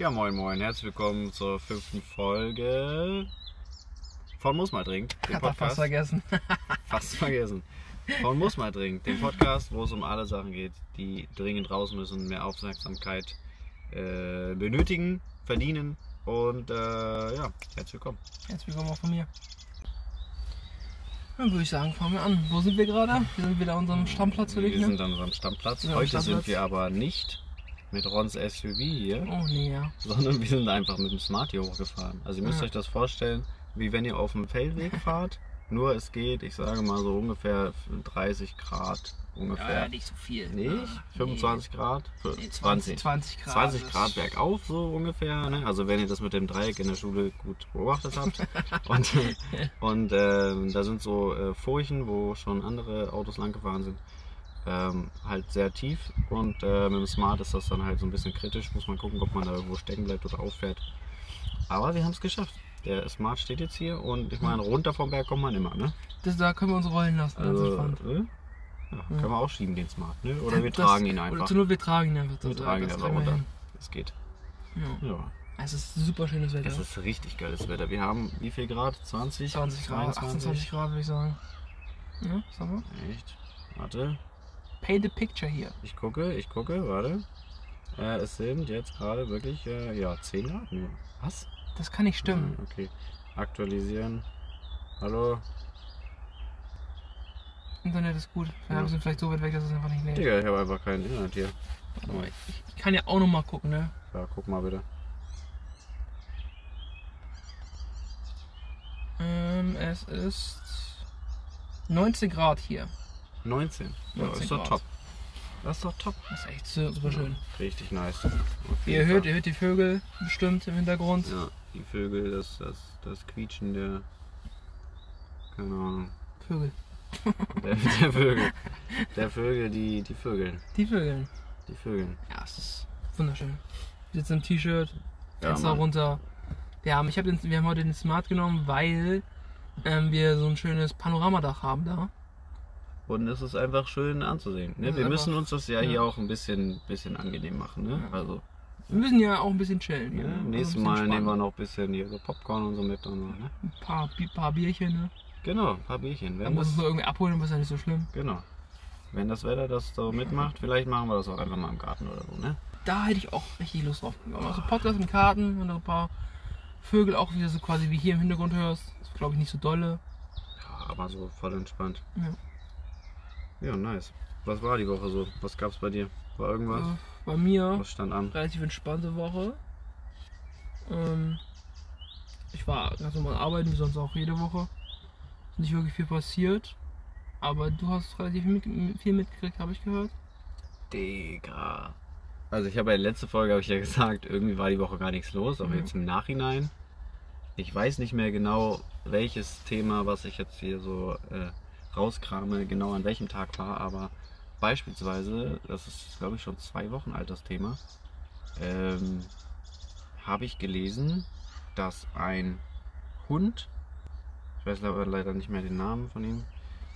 Ja, moin moin, herzlich willkommen zur fünften Folge von Muss mal dringend, dem Hat er fast vergessen. Fast vergessen. Von Muss mal dringend, dem Podcast, wo es um alle Sachen geht, die dringend raus müssen, mehr Aufmerksamkeit äh, benötigen, verdienen und äh, ja, herzlich willkommen. Herzlich willkommen auch von mir. Dann würde ich sagen, fangen wir an. Wo sind wir gerade? Wir sind wieder an unserem Stammplatz Wir wirklich, sind ne? an unserem Stammplatz. Heute Stammplatz. sind wir aber nicht mit Rons SUV hier, Oh nee, ja. sondern wir sind einfach mit dem Smart hier hochgefahren. Also ihr müsst Ja. euch das vorstellen, wie wenn ihr auf dem Feldweg fahrt. Nur es geht, ich sage mal so ungefähr 30 Grad ungefähr. nicht so viel. Nicht? 25 Grad? Nee, 20. 20 Grad. 20 Das- Grad bergauf, so ungefähr. Ne? Also wenn ihr das mit dem Dreieck in der Schule gut beobachtet habt. und und ähm, da sind so äh, Furchen, wo schon andere Autos lang gefahren sind. Ähm, halt sehr tief und äh, mit dem Smart ist das dann halt so ein bisschen kritisch. Muss man gucken, ob man da irgendwo stecken bleibt oder auffährt. Aber wir haben es geschafft. Der Smart steht jetzt hier und ich meine, runter vom Berg kommt man immer, ne? Das, da können wir uns rollen lassen. Ganz Also, entspannt. äh, ja, können wir auch schieben, den Smart, ne? Oder wir Das- tragen ihn Oder einfach. zur Not, wir tragen ihn einfach. Wir Das- tragen ihn einfach wir runter. Das geht. Ja. Ja. Es ist super schönes Wetter. Es ist richtig geiles Wetter. Wir haben wie viel Grad? 20? 20 Grad, 28 Grad würde ich sagen. Ja, sag mal. Echt? Warte. Paint a picture hier. Ich gucke, ich gucke, warte. Äh, es sind jetzt gerade wirklich, äh, ja, 10 Grad nur. Was? Das kann nicht stimmen. Ah, Okay. Aktualisieren. Hallo? Internet ist gut. Wir Ja. sind vielleicht so weit weg, dass es einfach nicht lädt. Digga, ich habe einfach kein Internet hier. Aber ich, ich kann ja auch noch mal gucken, ne? Ja, guck mal bitte. Ähm, es ist 19 Grad hier. 19. Ja, 19 ist doch Grad. top. Das ist doch top. Das ist echt su- super schön. Richtig nice. Ihr hört, ihr hört die Vögel bestimmt im Hintergrund. Ja, die Vögel, das, das, das Quietschen der. Keine Ahnung. Vögel. Der, der Vögel. Der Vögel, die, die Vögel. Die Vögel. Die Vögel. Ja, es ist wunderschön. Wir sitzen im T-Shirt, Ja, Fenster Mann. runter. Wir haben, ich hab den, wir haben heute den Smart genommen, weil ähm, wir so ein schönes Panoramadach haben da. Und es ist einfach schön anzusehen. Ne? Ist Wir müssen uns das ja, ja. hier auch ein bisschen, bisschen angenehm machen. Ne? Also, Wir müssen ja auch ein bisschen chillen. ja, ne? nächstes Mal nehmen wir noch ein bisschen hier so Popcorn und so mit. Und so, ne? ein paar, paar Bierchen. Ne? Genau, ein paar Bierchen. Dann Wenn muss das, es nur irgendwie abholen, dann ist ja nicht so schlimm. genau. Wenn das Wetter das so mitmacht, vielleicht machen wir das auch einfach mal im Garten oder so. Ne? Da hätte ich auch richtig Lust drauf. Also Podcast mit Karten und ein paar Vögel auch wieder so quasi wie hier im Hintergrund hörst. Das glaube ich nicht so dolle. Ja, aber so voll entspannt. Ja. Ja, nice. Was war die Woche so? Was gab's bei dir? War irgendwas? Äh, bei mir Was stand an? relativ entspannte Woche. Ähm, ich war ganz normal arbeiten, wie sonst auch jede Woche. Ist Nicht wirklich viel passiert. Aber du hast relativ mit, viel mitgekriegt, habe ich gehört. Digga. Also ich habe ja letzte Folge habe ich ja gesagt, irgendwie war die Woche gar nichts los, aber Mhm. jetzt im Nachhinein. Ich weiß nicht mehr genau, welches Thema, was ich jetzt hier so äh, rauskrame, genau an welchem Tag war, aber beispielsweise, das ist glaube ich schon zwei Wochen alt das Thema, ähm, habe ich gelesen, dass ein Hund, ich weiß leider nicht mehr den Namen von ihm,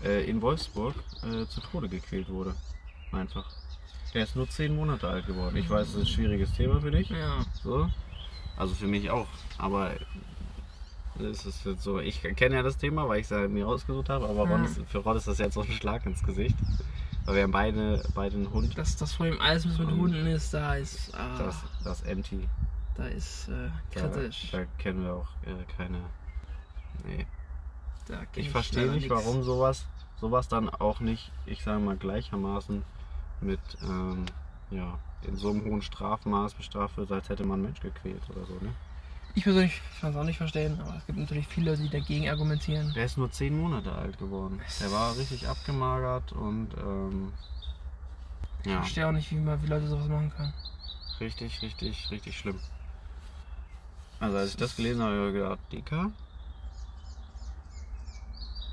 äh, in Wolfsburg äh, zu Tode gequält wurde. Einfach. Der ist nur zehn Monate alt geworden. Ich weiß, das ist ein schwieriges Thema für dich. Ja. So. Also für mich auch. Aber es ist jetzt so, ich kenne ja das Thema, weil ich es ja mir rausgesucht habe, aber Ron ist, für Ron ist das jetzt so ein Schlag ins Gesicht. Weil wir haben beide, beide einen Hund. Das vor allem alles was mit Und Hunden ist, da ist. Ah, Das, das Empty. da ist äh, Da, kritisch. da kennen wir auch äh, keine. Nee. Da Ich verstehe nicht, nix. warum sowas, sowas dann auch nicht, ich sage mal, gleichermaßen mit, ähm, ja, in so einem hohen Strafmaß bestraft wird, als hätte man einen Mensch gequält oder so, ne? Ich persönlich kann es auch nicht verstehen, aber es gibt natürlich viele, die dagegen argumentieren. Der ist nur zehn Monate alt geworden. Der war richtig abgemagert und, ähm, Ich ja, verstehe auch nicht, wie, man, wie Leute sowas machen können. richtig, richtig, richtig schlimm. Also als ich das gelesen habe, habe ich gedacht, Dicker,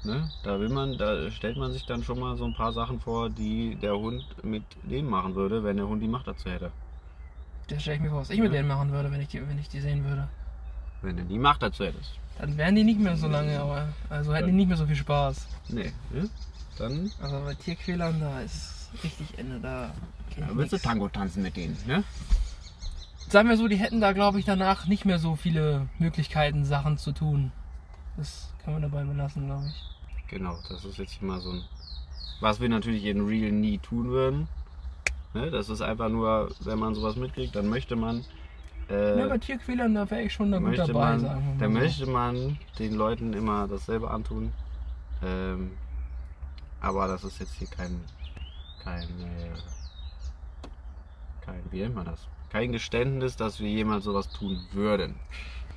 ne, da will man, da stellt man sich dann schon mal so ein paar Sachen vor, die der Hund mit dem machen würde, wenn der Hund die Macht dazu hätte. Das stelle ich mir vor, was ich mit Ja. denen machen würde, wenn ich die, wenn ich die sehen würde. Wenn du die Macht dazu hättest. Dann wären die nicht mehr so lange, aber also hätten die nicht mehr so viel Spaß. Nee, ne? Dann Also bei Tierquälern, da ist richtig Ende, da kenn ich willst du nix. Tango tanzen mit denen, ne? sagen wir so, die hätten da, glaube ich, danach nicht mehr so viele Möglichkeiten, Sachen zu tun. Das kann man dabei belassen, glaube ich. Genau, das ist jetzt mal so ein. Was wir natürlich in Real nie tun würden. Ne? Das ist einfach nur, wenn man sowas mitkriegt, dann möchte man. Äh, ja, bei Tierquälern, da wäre ich schon da gut möchte dabei, man, sagen wir mal. dann so. möchte man den Leuten immer dasselbe antun. Ähm, aber das ist jetzt hier kein, kein, äh, kein, wie nennt man das? Kein Geständnis, dass wir jemals sowas tun würden.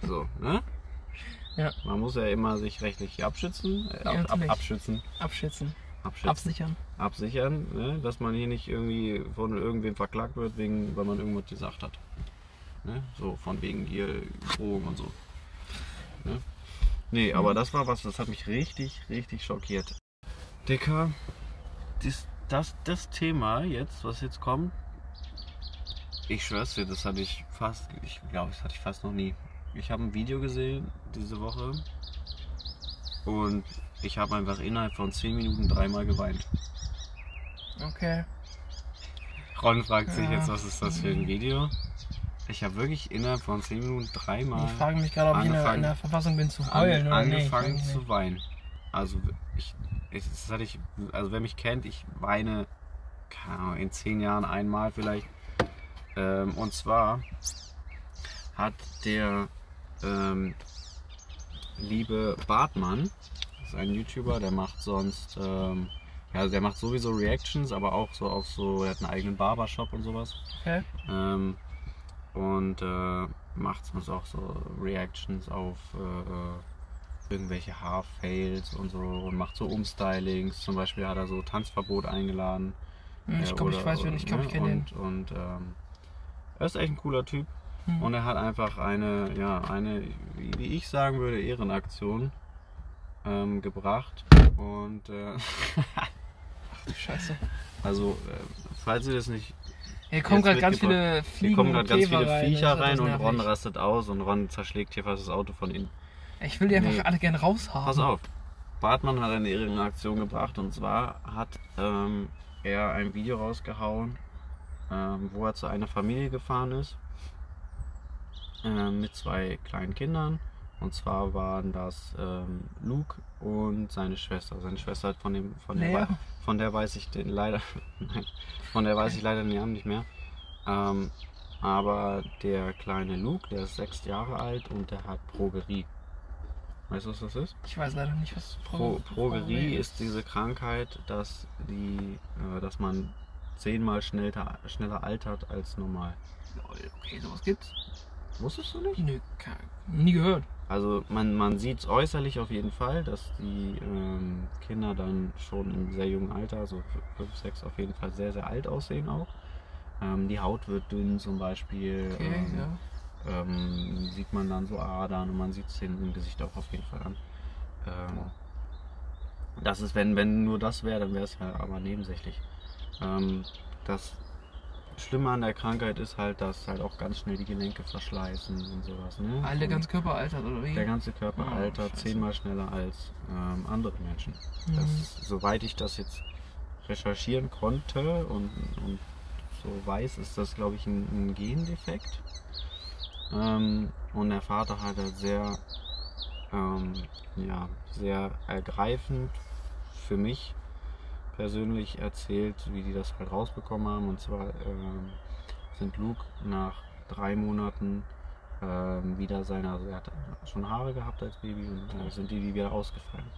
So, ne? Ja. Man muss ja immer sich rechtlich abschützen, äh, ab, ab, abschützen, Abschätzen, abschützen, absichern. absichern, ne? dass man hier nicht irgendwie von irgendwem verklagt wird, wegen, weil man irgendwas gesagt hat. Ne? So von wegen hier Drohung und so. Ne? Nee, aber das war was, das hat mich richtig, richtig schockiert. Dicker, das, das, das Thema jetzt, was jetzt kommt, ich schwör's dir, das hatte ich fast, ich glaube, das hatte ich fast noch nie. Ich habe ein Video gesehen diese Woche und ich habe einfach innerhalb von 10 Minuten dreimal geweint. Okay. Ron fragt sich Ja. jetzt, was ist das für ein Video? Ich habe wirklich innerhalb von 10 Minuten dreimal Ich frage mich gerade, ob ich in der, angefangen- in der Verfassung bin zu an, heulen oder nicht. angefangen ich zu weinen. Also ich, ich, das hatte ich, also wer mich kennt, ich weine Ahnung, in 10 Jahren einmal vielleicht. Ähm, und zwar hat der ähm, liebe Bartmann, das ist ein YouTuber, der macht sonst, ähm, ja, der macht sowieso Reactions, aber auch so auf so, er hat einen eigenen Barbershop und sowas. Okay. Ähm, und äh, macht sonst auch so Reactions auf äh, äh, irgendwelche Haarfails und so und macht so Umstylings. Zum Beispiel hat er so Tanzverbot eingeladen. Hm, Ich äh, glaube, ich weiß, wen ich glaube, ich ne? kenne den. Und, und ähm, er ist echt ein cooler Typ. Hm. Und er hat einfach eine, ja, eine, wie wie ich sagen würde, Ehrenaktion ähm, gebracht. Und äh, Ach du Scheiße. also, äh, falls ihr das nicht Hier kommen gerade ganz viele Hier Fliegen kommen und gerade ganz Käfer viele rein. Viecher rein und nervig. Ron rastet aus und Ron zerschlägt hier fast das Auto von innen. Ich will die einfach Nee. alle gerne raushaben. Pass auf. Bartmann hat eine Ehrenaktion gebracht und zwar hat ähm, er ein Video rausgehauen, ähm, wo er zu einer Familie gefahren ist ähm, mit zwei kleinen Kindern. Und zwar waren das ähm, Luke und seine Schwester. Seine Schwester hat von dem von der, von der weiß ich den leider nein, von der weiß ich leider den Namen nicht mehr. Ähm, aber der kleine Luke, der ist sechs Jahre alt und der hat Progerie. Weißt du, was das ist? Ich weiß leider nicht, was Pro, Progerie ist diese Krankheit, dass, die, äh, dass man zehnmal schneller, schneller altert als normal. Lol, Okay, sowas gibt's? Wusstest du nicht? Nö, nie gehört. Also man, man sieht es äußerlich auf jeden Fall, dass die ähm, Kinder dann schon im sehr jungen Alter, so 5, 6 auf jeden Fall sehr, sehr alt aussehen auch. Ähm, die Haut wird dünn zum Beispiel. Okay, ähm, ja. ähm, sieht man dann so Adern und man sieht es im Gesicht auch auf jeden Fall an. Ähm, das ist, wenn, wenn nur das wäre, dann wäre es ja aber nebensächlich. Ähm, das Schlimme an der Krankheit ist halt, dass halt auch ganz schnell die Gelenke verschleißen und sowas. Ne? Alle der ganze Körper altert, oder wie? der ganze Körper Oh, altert scheiße. zehnmal schneller als ähm, andere Menschen. Das Mhm. ist, soweit ich das jetzt recherchieren konnte und, und so weiß, ist das, glaube ich, ein, ein Gendefekt. Ähm, und der Vater hat halt sehr, ähm, ja, sehr ergreifend für mich persönlich erzählt, wie die das halt rausbekommen haben. Und zwar ähm, sind Luke nach drei Monaten ähm, wieder seine, also er hat schon Haare gehabt als Baby und äh, sind die, die wieder ausgefallen.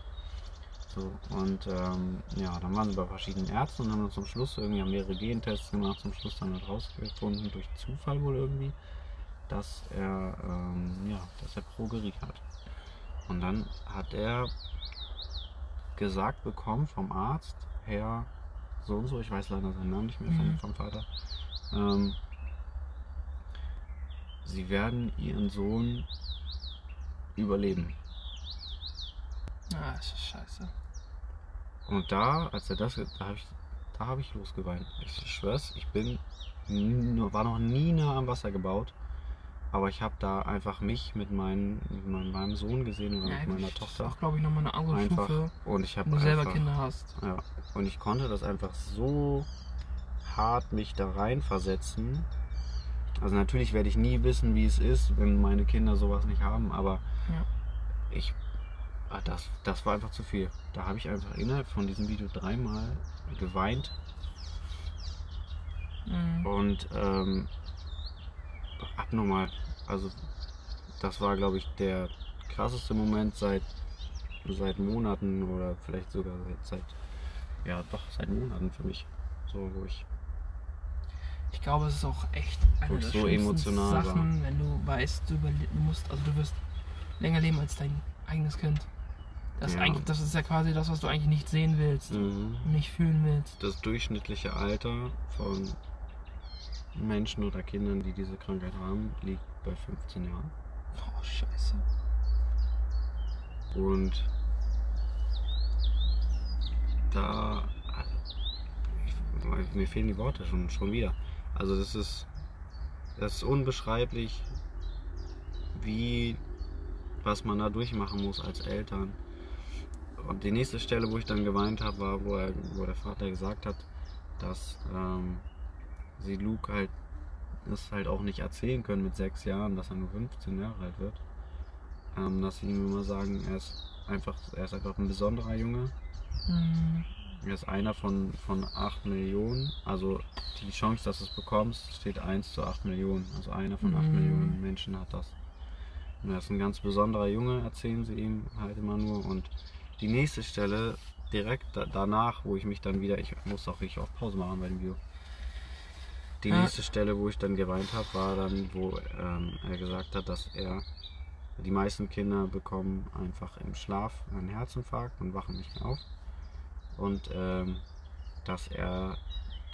So, und ähm, ja, dann waren sie bei verschiedenen Ärzten und haben dann zum Schluss irgendwie haben mehrere Gentests gemacht, zum Schluss dann halt rausgefunden, durch Zufall wohl irgendwie, dass er, ähm, ja, dass er Progerie hat. Und dann hat er gesagt bekommen vom Arzt, Herr so und so, ich weiß leider seinen Namen nicht mehr vom, Mhm. vom Vater, ähm, sie werden ihren Sohn überleben. Ah, das ist scheiße. Und da, als er das, da habe ich, da habe ich losgeweint. Ich schwör's, ich bin, war noch nie nah am Wasser gebaut, aber ich habe da einfach mich mit, meinen, mit meinem, meinem Sohn gesehen oder Ja, mit meiner das ist Tochter. auch, glaube ich, nochmal eine andere Einfach. Stufe, Und ich habe wenn du selber einfach, Kinder hast. Ja, und ich konnte das einfach so hart mich da reinversetzen. Also natürlich werde ich nie wissen, wie es ist, wenn meine Kinder sowas nicht haben, aber Ja. ich. ah, Das, das war einfach zu viel. Da habe ich einfach innerhalb von diesem Video dreimal geweint Mhm. und ähm, abnormal. Also das war, glaube ich, der krasseste Moment seit, seit Monaten oder vielleicht sogar seit, seit ja doch seit Monaten für mich. So, wo ich Ich glaube, es ist auch echt eine der so emotional war. Sachen, wenn du weißt, du, du musst, also du wirst länger leben als dein eigenes Kind. Das, ist Ja. eigentlich, das ist ja quasi das, was du eigentlich nicht sehen willst mhm. und nicht fühlen willst. das durchschnittliche Alter von Menschen oder Kindern, die diese Krankheit haben, liegt bei 15 Jahren. Oh, scheiße. Und da. Ich, mir fehlen die Worte schon, schon wieder. Also, das ist. Das ist unbeschreiblich, wie. was man da durchmachen muss als Eltern. Und die nächste Stelle, wo ich dann geweint habe, war, wo, er, wo der Vater gesagt hat, dass ähm, sie Luke halt das halt auch nicht erzählen können mit sechs Jahren, dass er nur 15 Jahre alt wird ähm, dass sie ihm immer sagen, er ist einfach, er ist einfach ein besonderer Junge. Mhm. Er ist einer von, von 8 Millionen. Also die Chance, dass du es bekommst, steht 1 zu 8 Millionen. Also einer von 8 Mhm. Millionen Menschen hat das. Und er ist ein ganz besonderer Junge, erzählen sie ihm halt immer nur. Und die nächste Stelle, direkt da, danach, wo ich mich dann wieder, ich muss auch richtig auf Pause machen bei dem Video. Die Ja. nächste Stelle, wo ich dann geweint habe, war dann, wo ähm, er gesagt hat, dass er die meisten Kinder bekommen einfach im Schlaf einen Herzinfarkt und wachen nicht mehr auf. Und ähm, dass er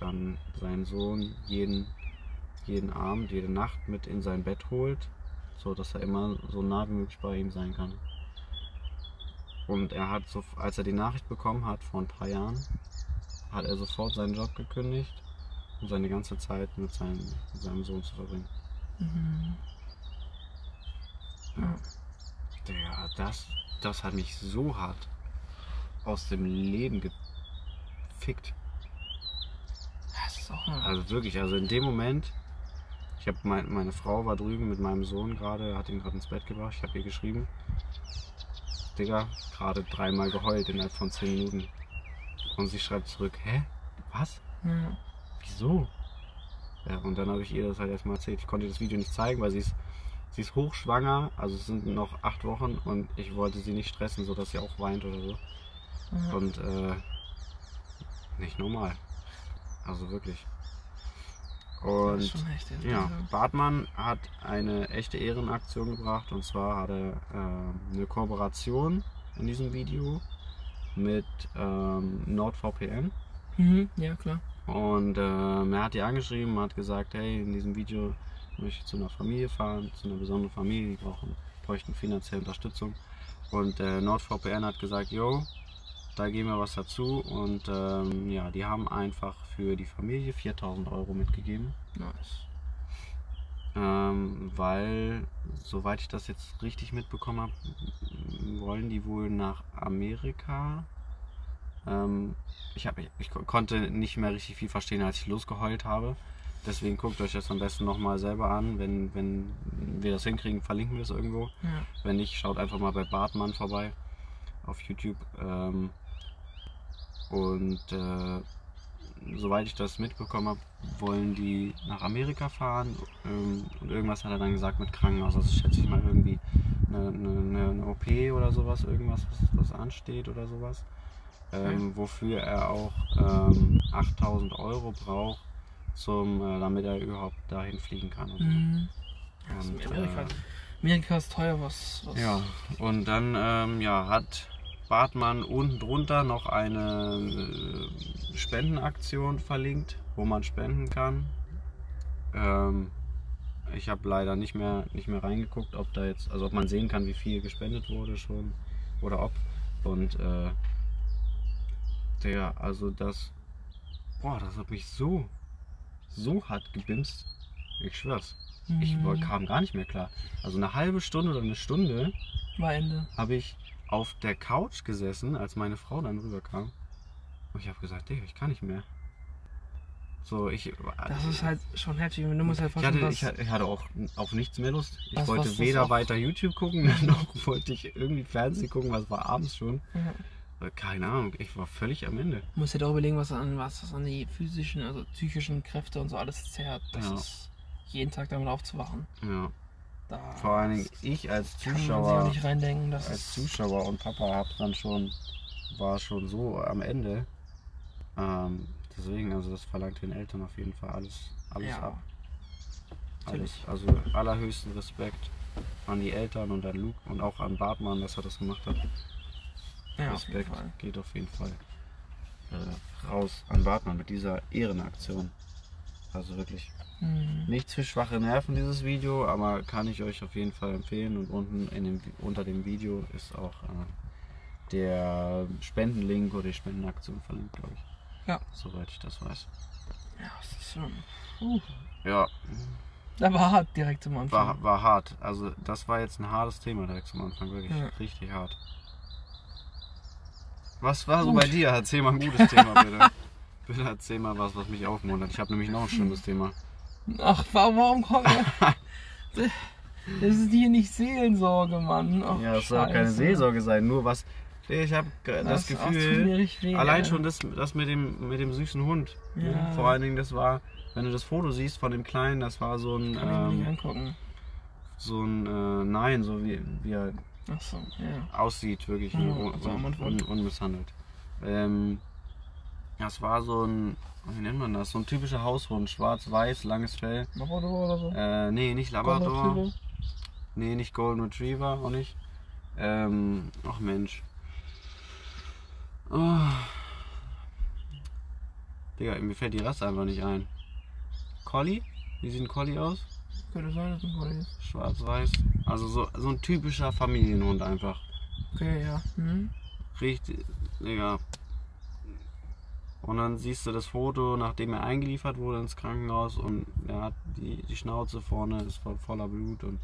dann seinen Sohn jeden, jeden Abend, jede Nacht mit in sein Bett holt, so dass er immer so nah wie möglich bei ihm sein kann. Und er hat so, als er die Nachricht bekommen hat vor ein paar Jahren, hat er sofort seinen Job gekündigt, um seine ganze Zeit mit seinem, mit seinem Sohn zu verbringen. Mhm. Ja. Digga, das, das hat mich so hart aus dem Leben gefickt. Das ist auch Also wirklich, also in dem Moment, ich habe mein, meine Frau war drüben mit meinem Sohn gerade, hat ihn gerade ins Bett gebracht, ich habe ihr geschrieben. Digga, gerade dreimal geheult innerhalb von 10 Minuten. Und sie schreibt zurück, hä? Was? ja. Wieso? Ja, und dann habe ich ihr das halt erstmal erzählt. Ich konnte ihr das Video nicht zeigen, weil sie ist, sie ist hochschwanger, also es sind noch acht Wochen und ich wollte sie nicht stressen, sodass sie auch weint oder so. Ja. Und äh, nicht normal. Also wirklich. Und ja, Bartmann hat eine echte Ehrenaktion gebracht und zwar hat er äh, eine Kooperation in diesem Video mit ähm, NordVPN. Mhm. ja, klar. Und ähm, er hat die angeschrieben, hat gesagt, hey, in diesem Video möchte ich zu einer Familie fahren, zu einer besonderen Familie, die brauchen, bräuchten finanzielle Unterstützung. Und äh, NordVPN hat gesagt, yo, da geben wir was dazu. Und ähm, ja, die haben einfach für die Familie 4000 Euro mitgegeben. Nice. Ähm, weil, soweit ich das jetzt richtig mitbekommen habe, wollen die wohl nach Amerika. Ähm, ich, hab, ich, ich ko- konnte nicht mehr richtig viel verstehen, als ich losgeheult habe. Deswegen guckt euch das am besten nochmal selber an. Wenn, wenn wir das hinkriegen, verlinken wir es irgendwo. Ja. Wenn nicht, schaut einfach mal bei Bartmann vorbei auf YouTube. Ähm, und äh, soweit ich das mitbekommen habe, wollen die nach Amerika fahren. Ähm, und irgendwas hat er dann gesagt mit Krankenhaus. Also schätze ich mal irgendwie eine, eine, eine OP oder sowas, irgendwas, was, was ansteht oder sowas. Ähm, wofür er auch ähm, 8000 Euro braucht, zum, äh, damit er überhaupt dahin fliegen kann. Und. Mhm. Und, ist Amerika. äh, Amerika ist teuer, was. was Ja, und dann ähm, ja, hat Bartmann unten drunter noch eine äh, Spendenaktion verlinkt, wo man spenden kann. Ähm, ich habe leider nicht mehr, nicht mehr reingeguckt, ob da jetzt, also ob man sehen kann, wie viel gespendet wurde schon oder ob. Und äh, der, also das, boah, das hat mich so, so hart gebimst. Ich schwör's. Ich Mhm. kam gar nicht mehr klar. Also eine halbe Stunde oder eine Stunde War Ende. habe ich auf der Couch gesessen, als meine Frau dann rüberkam. Und ich habe gesagt, Digga, ich kann nicht mehr. So, ich. Das ist halt schon heftig. Du musst halt Ich hatte, ich hatte- ich hatte auch auf nichts mehr Lust. Ich Was- wollte was- weder weiter YouTube gucken, noch wollte ich irgendwie Fernsehen gucken, was war abends schon. Ja. Äh, Keine Ahnung, ich war völlig am Ende. Du musst dir doch überlegen, was an, was das an die physischen, also psychischen Kräfte und so alles zerrt. Das Ja. ist jeden Tag damit aufzuwachen. Ja. Da Vor allen Dingen ich als Zuschauer, nicht reindenken. Das als Zuschauer und Papa hab dann schon, war schon so am Ende. Ähm, deswegen, also das verlangt den Eltern auf jeden Fall alles, alles ja, ab. Alles. Also allerhöchsten Respekt an die Eltern und an Luke und auch an Bartmann, dass er das gemacht hat. Ja, auf Respekt Fall. geht auf jeden Fall äh, raus an Bartmann mit dieser Ehrenaktion. Also wirklich Mhm. nichts für schwache Nerven dieses Video, aber kann ich euch auf jeden Fall empfehlen. Und unten dem, unter dem Video ist auch äh, der Spendenlink oder die Spendenaktion verlinkt, glaube ich. Ja. Soweit ich das weiß. Ja, das ist schon. Uh, Ja, da war hart direkt zum Anfang. war, war hart. Also das war jetzt ein hartes Thema direkt zum Anfang, wirklich Ja. richtig hart. Was war so bei dir? Erzähl mal ein gutes Thema, bitte. bitte erzähl mal was, was mich aufmuntert. Ich habe nämlich noch ein schlimmes Thema. Ach, wa- warum kommt Das ist hier nicht Seelensorge, Mann. Ach, Ja, das soll auch keine. Seelsorge sein, nur was. Ich habe das, tut Gefühl, weh, allein ey. schon das, das mit, dem, mit dem süßen Hund. Ja. Vor allen Dingen, das war, wenn du das Foto siehst von dem Kleinen, das war so ein, Kann ich mir nicht ähm, angucken. so ein, äh, nein, so wie, wie er so, ja. aussieht, wirklich Ja, un, also un, un, unmisshandelt. Ähm, das war so ein, wie nennt man das? So ein typischer Haushund, schwarz-weiß, langes Fell. Labrador oder so? Äh, nee, nicht Labrador. Nee, nicht Golden Retriever, auch nicht. Ähm, ach Mensch. Oh. Digga, mir fällt die Rasse einfach nicht ein. Collie? Wie sieht ein Collie aus? Könnte sein, dass ein Collie ist. Schwarz-weiß. Also so, so ein typischer Familienhund einfach. Okay, ja. Hm? Richtig, Digga. Und dann siehst du das Foto, nachdem er eingeliefert wurde ins Krankenhaus und er hat die, die Schnauze vorne, ist voll, voller Blut und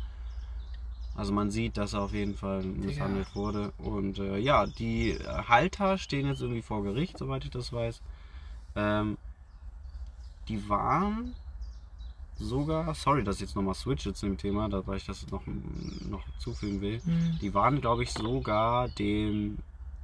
also man sieht, dass er auf jeden Fall misshandelt wurde. Und äh, ja, die Halter stehen jetzt irgendwie vor Gericht, soweit ich das weiß. Ähm, die waren sogar, sorry, dass ich jetzt nochmal switche zu dem Thema, da weil ich das noch, noch zufügen will. Hm. Die waren, glaube ich, sogar dem.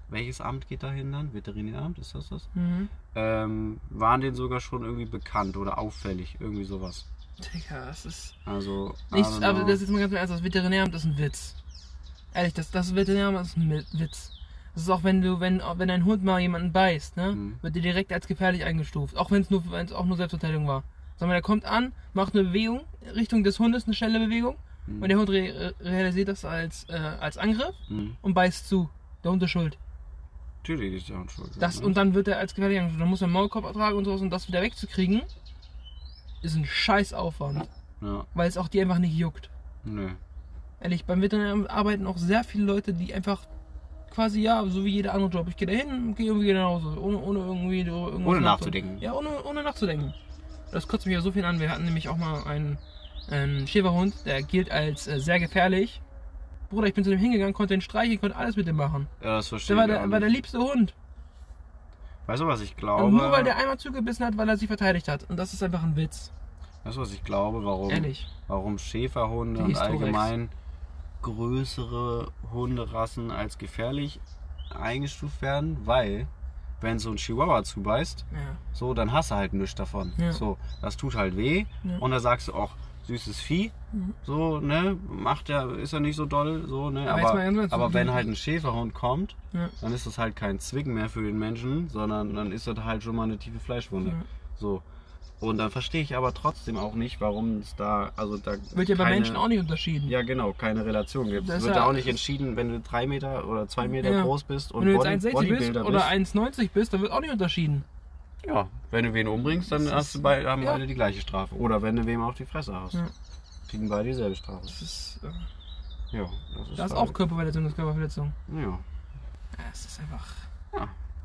Welches Amt geht dahin dann? Veterinäramt, ist das das? Mhm. Ähm, waren denen sogar schon irgendwie bekannt oder auffällig, irgendwie sowas. Digga, das ist. Also. Nichts, aber know. das ist mal ganz Ernst, das Veterinäramt ist ein Witz. Ehrlich, das, das Veterinäramt ist ein Witz. Das ist auch wenn du, wenn, wenn ein Hund mal jemanden beißt, ne, Mhm. wird dir direkt als gefährlich eingestuft. Auch wenn es nur, wenn es auch nur Selbstverteidigung war. Mal, der kommt an, macht eine Bewegung, Richtung des Hundes, eine schnelle Bewegung, Mhm. und der Hund re realisiert das als, äh, als Angriff Mhm. und beißt zu. Der Hund ist schuld. Natürlich ist der Hund schuld. Das, ne? und dann wird er als gefährlich eingestuft. Dann muss er einen Maulkorb ertragen und sowas, und das wieder wegzukriegen, ist ein Scheißaufwand. Ja, Weil es auch die einfach nicht juckt. nö. Ehrlich, beim Veterinär arbeiten auch sehr viele Leute, die einfach quasi, ja, so wie jeder andere Job. Ich gehe da hin, gehe irgendwie nach Hause, ohne, ohne irgendwie Ohne nachzu- nachzudenken. Ja, ohne, ohne nachzudenken. Das kotzt mich ja so viel an. Wir hatten nämlich auch mal einen, einen Schäferhund, der gilt als äh, sehr gefährlich. Bruder, ich bin zu dem hingegangen, konnte ihn streichen, konnte alles mit dem machen. Ja, das verstehe Der war ich. der, war der liebste Hund. Weißt du, was ich glaube? Und nur weil der einmal zugebissen hat, weil er sich verteidigt hat. Und das ist einfach ein Witz. Weißt du, was ich glaube, warum, Ehrlich. warum Schäferhunde Die und allgemein größere Hunderassen als gefährlich eingestuft werden? Weil, wenn so ein Chihuahua zubeißt, Ja. so, dann hast du halt nichts davon. Ja. So, das tut halt weh. Ja. Und dann sagst du auch, süßes Vieh, Mhm. so, ne, macht ja, ist ja nicht so doll, so, ne, Aber aber, ganz aber wenn halt ein Schäferhund kommt, dann ist das halt kein Zwicken mehr für den Menschen, sondern dann ist das halt schon mal eine tiefe Fleischwunde. So. Und dann verstehe ich aber trotzdem auch nicht, warum es da, also da Wird ja bei keine, Menschen auch nicht unterschieden. ja genau, keine Relation gibt. Es wird ja- ja auch nicht entschieden, wenn du drei Meter oder zwei Meter Ja. groß bist und Wenn du jetzt Body, 1,60 bist oder bist. 1,90 bist, dann wird auch nicht unterschieden. Ja, wenn du wen umbringst, dann hast du beide, haben ja. beide die gleiche Strafe. Oder wenn du wem auf die Fresse hast. Ja. Kriegen beide dieselbe Strafe. Das ist, äh, Ja, das ist das ist halt- auch Körperverletzung, das ist Körperverletzung. Ja, Ja, es ist einfach.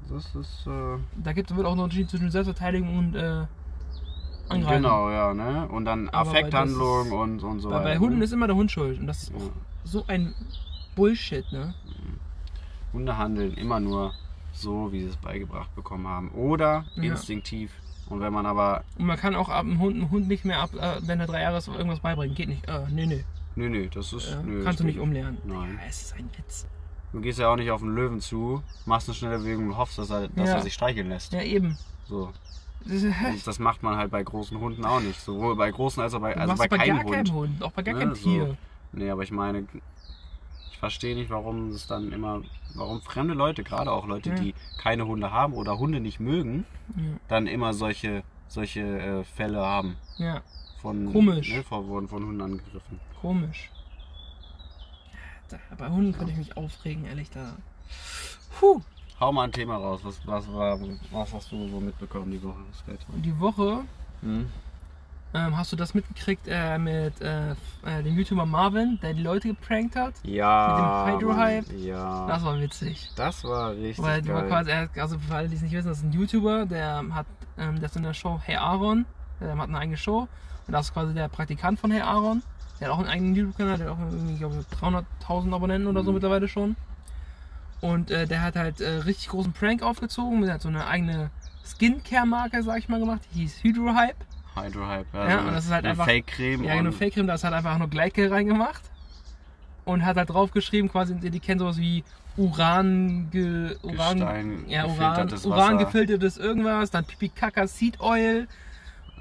das ist. Äh, Da gibt es wird auch einen Unterschied zwischen Selbstverteidigung und äh, Angreifen. genau, ja, ne? Und dann Aber Affekthandlung und, und so Weil bei weiter. Hunden ne? ist immer der Hund schuld. Und das ist Ja. so ein Bullshit, ne? Hunde handeln immer nur so, wie sie es beigebracht bekommen haben. Oder Ja. instinktiv Und wenn man aber. Und man kann auch ab einem Hund, einem Hund nicht mehr ab, äh, wenn er drei Jahre ist, irgendwas beibringen. Geht nicht. Äh, nee, nee. Nee, nee, das ist. Ja, nö, kannst du nicht umlernen. Nein. Ja, es ist ein Witz. Du gehst ja auch nicht auf einen Löwen zu, machst eine schnelle Bewegung und hoffst, dass er, dass Ja. er sich streicheln lässt. Ja, eben. So. Und das macht man halt bei großen Hunden auch nicht. Sowohl bei großen als auch bei, also bei bei keinem Hund. keinem Hund. Auch bei gar Ne, keinem so. Tier. Nee, aber ich meine, ich verstehe nicht, warum es dann immer, warum fremde Leute, gerade auch Leute, Ja. die keine Hunde haben oder Hunde nicht mögen, Ja. dann immer solche, solche äh, Fälle haben. ja, Von, Komisch. Ne, von, wurden von Hunden angegriffen. komisch. Da, bei Hunden könnte ich mich aufregen, ehrlich. Da. Puh. Hau mal ein Thema raus. Was, was, war, was hast du so mitbekommen die Woche? Die Woche Hm? ähm, hast du das mitgekriegt äh, mit äh, äh, dem YouTuber Marvin, der die Leute geprankt hat? Ja. Mit dem Hydro-Hype? Ja. Das war witzig. Das war richtig Weil geil. quasi, also für alle, die es nicht wissen, das ist ein YouTuber, der hat, ähm, der ist in der Show Hey Aaron, der hat eine eigene Show und das ist quasi der Praktikant von Hey Aaron. Der hat auch einen eigenen YouTube-Kanal, der hat auch irgendwie, glaube, 300.000 Abonnenten oder so Mhm. mittlerweile schon. Und äh, der hat halt äh, richtig großen Prank aufgezogen, der hat so eine eigene Skincare-Marke, sag ich mal, gemacht, die hieß Hydro Hype. Hydro Hype. Ja, und das ist halt eine einfach- Fake-Creme. Ja, genau, und- Fake-Creme, da ist halt einfach nur Gleitgel reingemacht. Und hat halt draufgeschrieben, quasi, die, die kennen sowas wie Uran, ge, Uran, Gestein, ja, Uran, Uran gefiltertes irgendwas, dann Pipi Kaka Seed Oil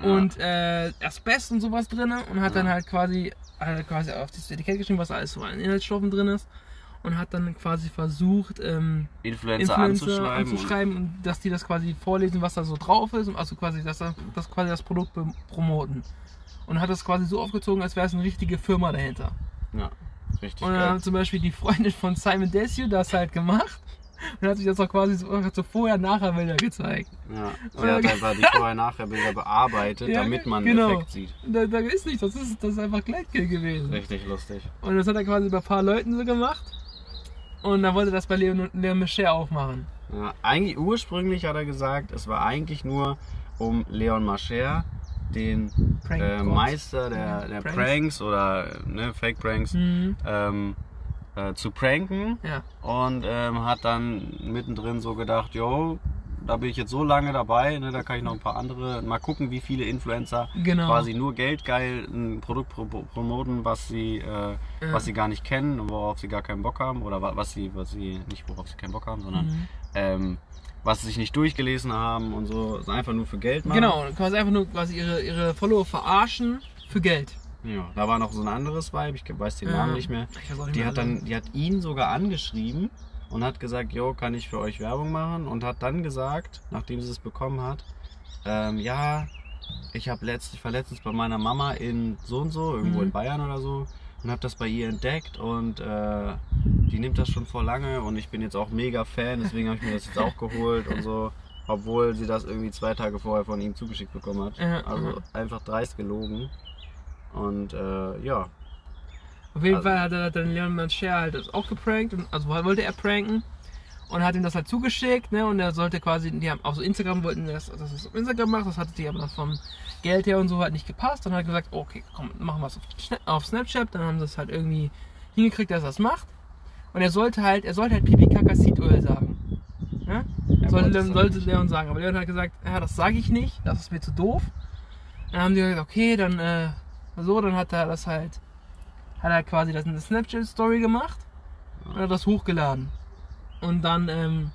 Ja. und äh, Asbest und sowas drin und hat Ja. dann halt quasi, halt quasi auf das Etikett geschrieben, was alles so an Inhaltsstoffen drin ist. Und hat dann quasi versucht, ähm, Influencer, Influencer anzuschreiben. anzuschreiben und dass die das quasi vorlesen, was da so drauf ist, und also quasi, dass das, das quasi das Produkt promoten. Und hat das quasi so aufgezogen, als wäre es eine richtige Firma dahinter. Und, ja, richtig Und dann geil. hat zum Beispiel die Freundin von Simon Desue das halt gemacht und hat sich das auch quasi so, so vorher nachher Bilder gezeigt. Ja. Sie Oder- hat einfach die Vorher-Nachher-Bilder bearbeitet, Ja, damit man genau. Effekt sieht. Da, da ist nichts, das ist, das ist einfach Gleitgel gewesen. Richtig lustig. Und das hat er quasi bei ein paar Leuten so gemacht. Und dann wollte er das bei Leon, Leon Michel auch machen. Ja, eigentlich ursprünglich hat er gesagt, es war eigentlich nur um Leon Mascher, den äh. Meister der, der Pranks. Pranks. oder ne, Fake Pranks Mhm. ähm, äh, zu pranken Ja. und ähm, hat dann mittendrin so gedacht, yo, da bin ich jetzt so lange dabei, ne, da kann ich noch ein paar andere, mal gucken, wie viele Influencer Genau. quasi nur geldgeil ein Produkt pro promoten, was sie, äh, Ja. was sie gar nicht kennen und worauf sie gar keinen Bock haben oder wa- was sie, was sie nicht worauf sie keinen Bock haben, sondern Mhm. ähm, was sie sich nicht durchgelesen haben und so, einfach nur für Geld machen. Genau, quasi einfach nur quasi ihre, ihre Follower verarschen für Geld. Ja, da war noch so ein anderes Vibe, ich weiß den Ja. Namen nicht mehr. Nicht Die mehr hat dann, die hat ihn sogar angeschrieben und hat gesagt, yo, kann ich für euch Werbung machen? Und hat dann gesagt, nachdem sie es bekommen hat, ähm, ja, ich habe letzt, ich war letztens bei meiner Mama in so und so, irgendwo Mhm. in Bayern oder so, und habe das bei ihr entdeckt und äh, die nimmt das schon vor lange und ich bin jetzt auch mega Fan, deswegen habe ich mir das jetzt auch geholt und so. Obwohl sie das irgendwie zwei Tage vorher von ihm zugeschickt bekommen hat. Also einfach dreist gelogen. Und äh, ja, Auf jeden Also- Fall hat er dann Leon Mancher halt das auch geprankt, und, also wollte er pranken und hat ihm das halt zugeschickt, ne? Und er sollte quasi, die haben auf so Instagram wollten die das, dass er es auf Instagram macht, das hatte die aber vom Geld her und so halt nicht gepasst und hat gesagt, okay, komm, machen wir es auf, Snapchat, dann haben sie es halt irgendwie hingekriegt, dass er es macht. Und er sollte halt, er sollte halt Pipi Kaka Seed Oil sagen. Ne? Er sollte, Leon, sollte. Leon sagen. Aber Leon hat gesagt, ja, das sage ich nicht, das ist mir zu doof. Dann haben die gesagt, okay, dann äh, so, dann hat er das halt, hat er quasi das in eine Snapchat-Story gemacht und hat das hochgeladen. Und dann ähm,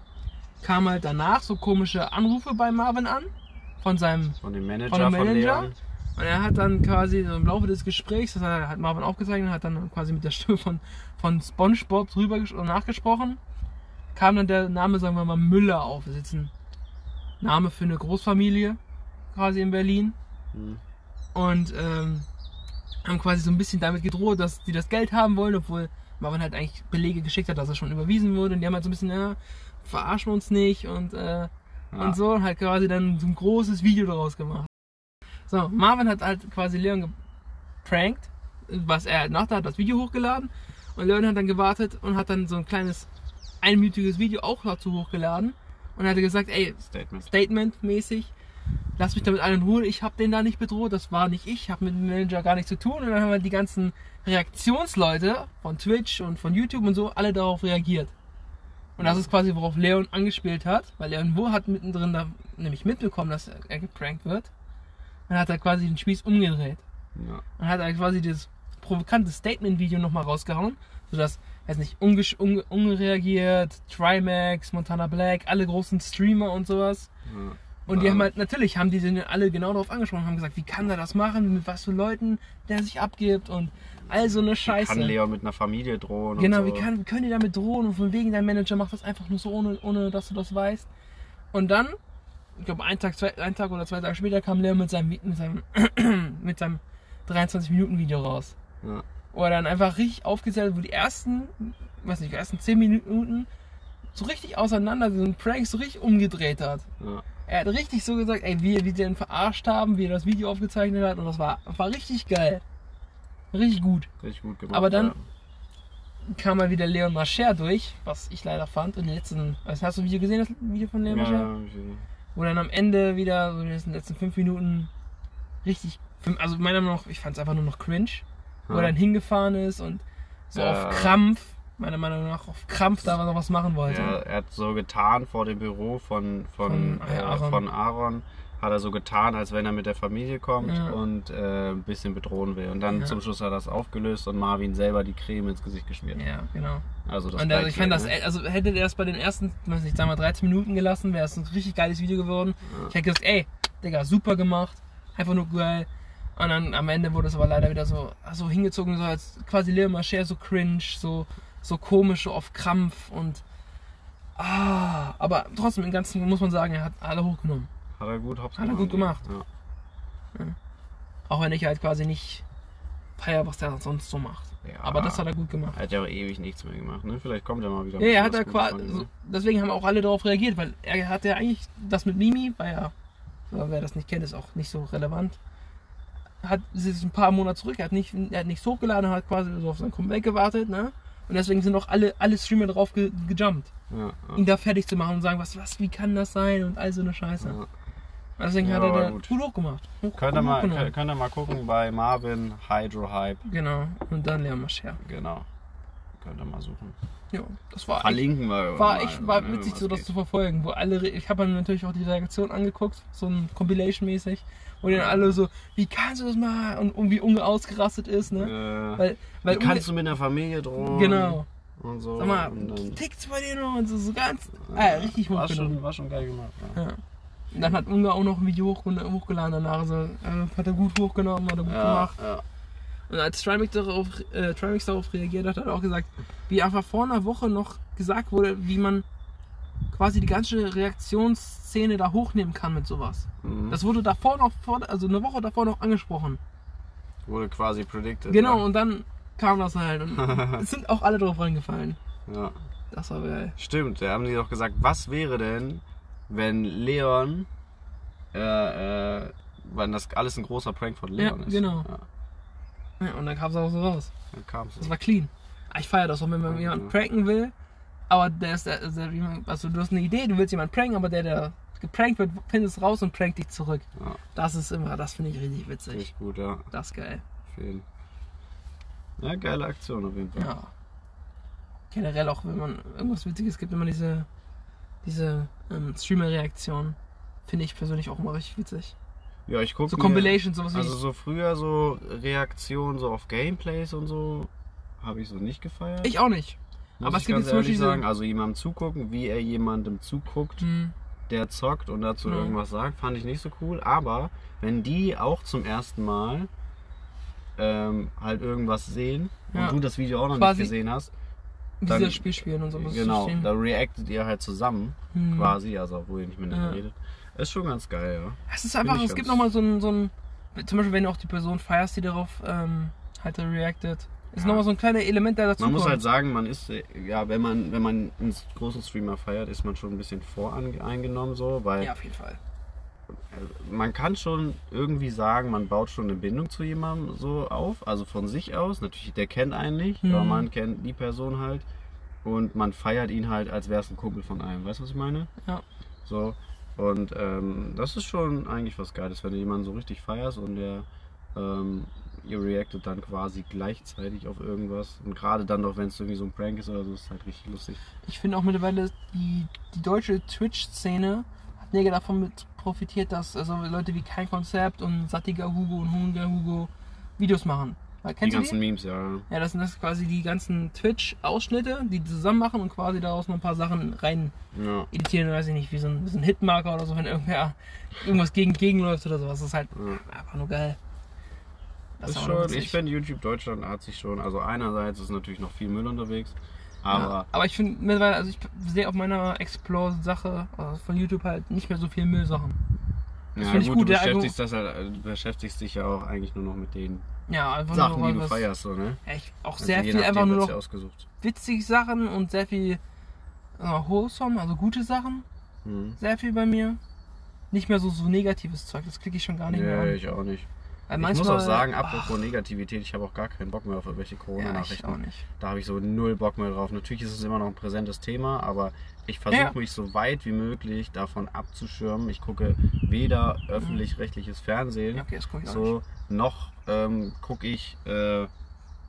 kam halt danach so komische Anrufe bei Marvin an von seinem Von dem Manager Von von, dem Manager? Leon. und er hat dann quasi so im Laufe des Gesprächs, das hat Marvin aufgezeichnet, hat dann quasi mit der Stimme von, von Spongebob drüber nachgesprochen, kam dann der Name, sagen wir mal, Müller auf. Das ist jetzt ein Name für eine Großfamilie, quasi in Berlin. Hm. Und ähm, haben quasi so ein bisschen damit gedroht, dass die das Geld haben wollen, obwohl Marvin halt eigentlich Belege geschickt hat, dass er schon überwiesen wurde. Und die haben halt so ein bisschen, ja, verarschen uns nicht und, äh, Ja. und so. Und halt quasi dann so ein großes Video daraus gemacht. So, Marvin hat halt quasi Leon geprankt, was er halt machte, hat das Video hochgeladen. Und Leon hat dann gewartet und hat dann so ein kleines einminütiges Video auch dazu hochgeladen. Und hat gesagt, ey, Statement. Statement-mäßig. Lass mich damit allen in Ruhe, ich habe den da nicht bedroht, das war nicht ich, habe mit dem Manager gar nichts zu tun. Und dann haben halt die ganzen Reaktionsleute von Twitch und von YouTube und so alle darauf reagiert. Und das ist quasi, worauf Leon angespielt hat, weil Leon Wu hat mittendrin da nämlich mitbekommen, dass er, geprankt wird. Dann hat er quasi den Spieß umgedreht. Ja. Dann hat er quasi dieses provokante Statement-Video nochmal rausgehauen, sodass, weiß nicht, ungesch- unge unreagiert, Trimax, Montana Black, alle großen Streamer und sowas. ja. Und die haben halt, natürlich haben die den alle genau darauf angesprochen, haben gesagt, wie kann er das machen, mit was für Leuten der sich abgibt und all so eine Scheiße. Kann Leon mit einer Familie drohen Genau, und wie, so. kann, wie können die damit drohen und von wegen dein Manager macht das einfach nur so, ohne, ohne dass du das weißt. Und dann, ich glaube, ein Tag, zwei, ein Tag oder zwei Tage später kam Leo mit seinem, mit seinem, mit seinem 23-Minuten-Video raus. Ja. Wo er dann einfach richtig aufgezählt hat, wo die ersten, weiß nicht, die ersten 10 Minuten so richtig auseinander sind, Pranks so richtig umgedreht hat. Ja. Er hat richtig so gesagt, ey, wie, wie die den verarscht haben, wie er das Video aufgezeichnet hat und das war, war richtig geil. Richtig gut. Richtig gut gemacht. Aber dann- ja. Kam mal wieder Leon Mascher durch, was ich leider fand. Den letzten, also hast du ein Video gesehen, das Video von Leon Ja, Mascher? ja, Wo dann am Ende wieder, so in den letzten fünf Minuten, richtig, also meiner Meinung nach, ich fand es einfach nur noch cringe. Wo er Ja. dann hingefahren ist und so Ja. auf Krampf, meiner Meinung nach, auf Krampf da noch was machen wollte. Ja, er hat so getan vor dem Büro von, von, Von äh, Aaron. von Aaron. Hat er so getan, als wenn er mit der Familie kommt Ja. und äh, ein bisschen bedrohen will. Und dann Ja. zum Schluss hat er das aufgelöst und Marvin selber die Creme ins Gesicht geschmiert. Ja, genau. Also das Und also ich fand das, ne? also hätte der das bei den ersten, weiß nicht, sagen wir 13 Minuten gelassen, wäre es ein richtig geiles Video geworden. Ja. Ich hätte gesagt, ey, Digga, super gemacht, einfach nur geil. Und dann am Ende wurde es aber leider wieder so, so hingezogen, so als quasi Leo Marcher, so cringe, so, so komisch, so auf Krampf und ah, aber trotzdem im Ganzen muss man sagen, er hat alle hochgenommen. Hat er gut Hat er gut gemacht. Ja. Auch wenn ich halt quasi nicht feier, was der sonst so macht. Ja. Aber das hat er gut gemacht. Er hat ja auch ewig nichts mehr gemacht, ne? Vielleicht kommt er mal wieder. Ja, er hat Gutes quasi, von, so, ne? deswegen haben auch alle darauf reagiert, weil er hat ja eigentlich das mit Mimi, ja, so, wer das nicht kennt, ist auch nicht so relevant. Hat es ist ein paar Monate zurück, er hat, nicht, er hat nichts hochgeladen, hat quasi so auf sein Comeback gewartet, ne? Und deswegen sind auch alle, alle Streamer drauf ge gejumpt, Ja, ihn ja. da fertig zu machen und sagen, was, was, wie kann das sein und all so eine Scheiße. Ja. Deswegen Ja, hat er da gut. gut, hochgemacht. Hoch, Könnt, ihr mal, könnt, könnt ihr mal gucken bei Marvin Hydro Hype. Genau, und dann Leon Mascher. Genau. Könnt ihr mal suchen. Ja, das war echt, Verlinken wir. war mal, echt war witzig, so das geht. zu verfolgen. Wo alle, ich habe mir natürlich auch die Reaktion angeguckt, so ein Compilation-mäßig, die dann alle so, wie kannst du das mal und irgendwie Unge ausgerastet ist, ne? Äh, Weil, weil wie kannst du mit einer Familie drohen? genau. Und so. Sag mal, und tickt's bei dir noch und so, so ganz, ah, richtig war schon, war schon geil gemacht. Ja. Ja. Und dann hat Unge auch noch ein Video hoch, hochgeladen danach, so, äh, hat er gut hochgenommen, hat er gut Ja, gemacht. ja. Und als Trimix darauf, äh, Trimix darauf reagiert hat, hat er auch gesagt, wie einfach vor einer Woche noch gesagt wurde, wie man quasi die ganze Reaktionsszene da hochnehmen kann mit sowas. Mhm. Das wurde davor noch, vor, also eine Woche davor noch angesprochen. wurde quasi predicted. Genau, und dann kam das halt. Und es sind auch alle drauf reingefallen. Ja. Das war geil. Stimmt, da haben die doch gesagt, was wäre denn, wenn Leon, äh, äh, wenn das alles ein großer Prank von Leon Ja, ist. genau. Ja, Ja, und dann kam es auch so raus. dann kam's. Das war clean. Ah, Ich feiere das auch, wenn man Ja, jemanden pranken will, aber der ist der, der, also du hast eine Idee, du willst jemanden pranken, aber der, der geprankt wird, findet es raus und prankt dich zurück. Ja, Das ist immer, das finde ich richtig witzig. richtig gut, ja. Das ist geil. Jeden. Ja, geile Aktion auf jeden Fall. Ja. Generell auch, wenn man irgendwas Witziges gibt, immer diese, diese ähm, Streamer-Reaktion. Finde ich persönlich auch immer richtig witzig. Ja, ich gucke So Compilations, sowas wie. Also so früher so Reaktionen so auf Gameplays und so habe ich so nicht gefeiert. ich auch nicht. Muss aber es gibt ganz zum Beispiel sagen, also jemandem zugucken, wie er jemandem zuguckt, Hm, der zockt und dazu Ja. irgendwas sagt, fand ich nicht so cool. Aber wenn die auch zum ersten Mal ähm, halt irgendwas sehen Ja. und du das Video auch noch Quasi- nicht gesehen hast, Dann- Spiel spielen und so. was genau, da reactet ihr halt zusammen Hm. quasi, also obwohl ihr nicht miteinander Ja. redet. Ist schon ganz geil, ja. Es ist einfach, es gibt nochmal so ein, so ein, zum Beispiel wenn du auch die Person feierst, die darauf ähm, halt reacted, ist Ja. nochmal so ein kleiner Element, der dazu Man muss halt sagen, man ist, äh, ja, wenn man, wenn man einen großen Streamer feiert, ist man schon ein bisschen voreingenommen so, weil ja, auf jeden Fall. man kann schon irgendwie sagen, man baut schon eine Bindung zu jemandem so auf, also von sich aus. Natürlich, der kennt einen nicht, Mhm. aber man kennt die Person halt und man feiert ihn halt, als wäre es ein Kumpel von einem. Weißt du, was ich meine? Ja. So. Und ähm, das ist schon eigentlich was Geiles, wenn du jemanden so richtig feierst und der ähm, ihr reactet dann quasi gleichzeitig auf irgendwas. Und gerade dann noch, wenn es irgendwie so ein Prank ist oder so, ist halt richtig lustig. Ich finde auch mittlerweile, die, die deutsche Twitch-Szene hat mega davon mit profitiert, dass also Leute wie Kein Konzept und Sattiger Hugo und Hungriger Hugo Videos machen. Weil, Die ganzen die? Memes, ja. Ja, das sind das quasi die ganzen Twitch-Ausschnitte, die die zusammen machen und quasi daraus noch ein paar Sachen rein Ja, editieren, weiß ich nicht, wie so ein, wie so ein Hitmarker oder so, wenn irgendwer irgendwas gegen gegenläuft oder sowas. Das ist halt ja. einfach nur geil. Das ist schon, witzig. ich finde, YouTube Deutschland hat sich schon, also einerseits ist natürlich noch viel Müll unterwegs, aber ja, aber ich finde mittlerweile, also ich sehe auf meiner Explore-Sache also von YouTube halt nicht mehr so viel Müllsachen. Das ja, gut, gut, du beschäftigst, das halt, äh, beschäftigst dich ja auch eigentlich nur noch mit den Ja, einfach Sachen, nur die du was- feierst, so, ne? Ja, ich, auch Also sehr viel einfach nur noch witzige Sachen und sehr viel äh, wholesome, also gute Sachen. Mhm. Sehr viel bei mir. Nicht mehr so, so negatives Zeug, das klicke ich schon gar nicht mehr Nee, an. ich auch nicht. Weil ich muss auch sagen, apropos Negativität, ich habe auch gar keinen Bock mehr auf irgendwelche ja, ich Corona-Nachrichten. nicht. da habe ich so null Bock mehr drauf. Natürlich ist es immer noch ein präsentes Thema, aber ich versuche Ja. mich so weit wie möglich davon abzuschirmen. Ich gucke weder öffentlich-rechtliches Fernsehen, Ja, okay, auch so noch ähm, gucke ich äh,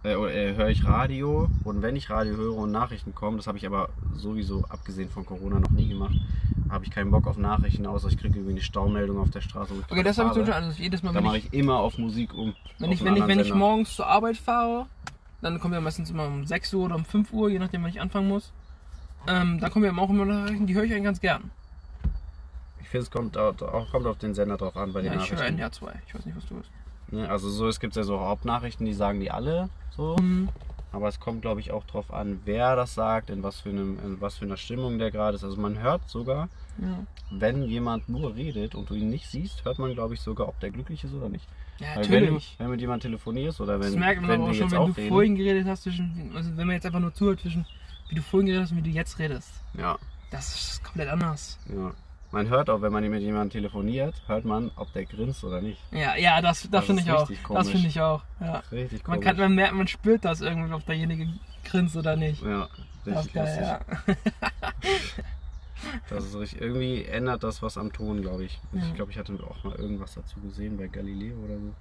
äh, äh, höre ich Radio und wenn ich Radio höre und Nachrichten kommen, das habe ich aber sowieso abgesehen von Corona noch nie gemacht, habe ich keinen Bock auf Nachrichten, außer ich kriege irgendwie eine Staumeldung auf der Straße. ich Okay, das habe ich zum. Beispiel alles. Jedes Mal, Da mache ich, ich immer auf Musik um. wenn ich, wenn ich, wenn ich morgens zur Arbeit fahre, dann kommen ja meistens immer um 6 Uhr oder um 5 Uhr, je nachdem, wann ich anfangen muss. Ähm, da kommen ja auch immer Nachrichten, die höre ich eigentlich ganz gern. Ich finde, es kommt auch, kommt auf den Sender drauf an bei den Ja, ich höre Nachrichten. NDR 2. Ich weiß nicht, was du hörst. Ne, also so, es gibt ja so Hauptnachrichten, die sagen die alle so. Mhm. Aber es kommt, glaube ich, auch drauf an, wer das sagt, in was für, einem, in was für einer Stimmung der gerade ist. Also man hört sogar, Ja, wenn jemand nur redet und du ihn nicht siehst, hört man, glaube ich, sogar, ob der glücklich ist oder nicht. ja Weil wenn natürlich. wenn du mit jemandem telefonierst oder wenn, das merkt man wenn aber auch schon, wenn auch du reden. vorhin geredet hast, zwischen, also wenn man jetzt einfach nur zuhört, zwischen wie du vorhin geredet hast und wie du jetzt redest. Ja, Das ist komplett anders. ja. Man hört auch, wenn man mit jemandem telefoniert, hört man, ob der grinst oder nicht. Ja, ja, das, das, Das finde ich auch. Das finde ich auch. Ja. Richtig Man komisch. kann, man merkt, man spürt das irgendwie, ob derjenige grinst oder nicht. ja, Das richtig geil, ja. Das ist richtig. Irgendwie ändert das was am Ton, glaube ich. Ja. Ich glaube, ich hatte auch mal irgendwas dazu gesehen bei Galileo oder so.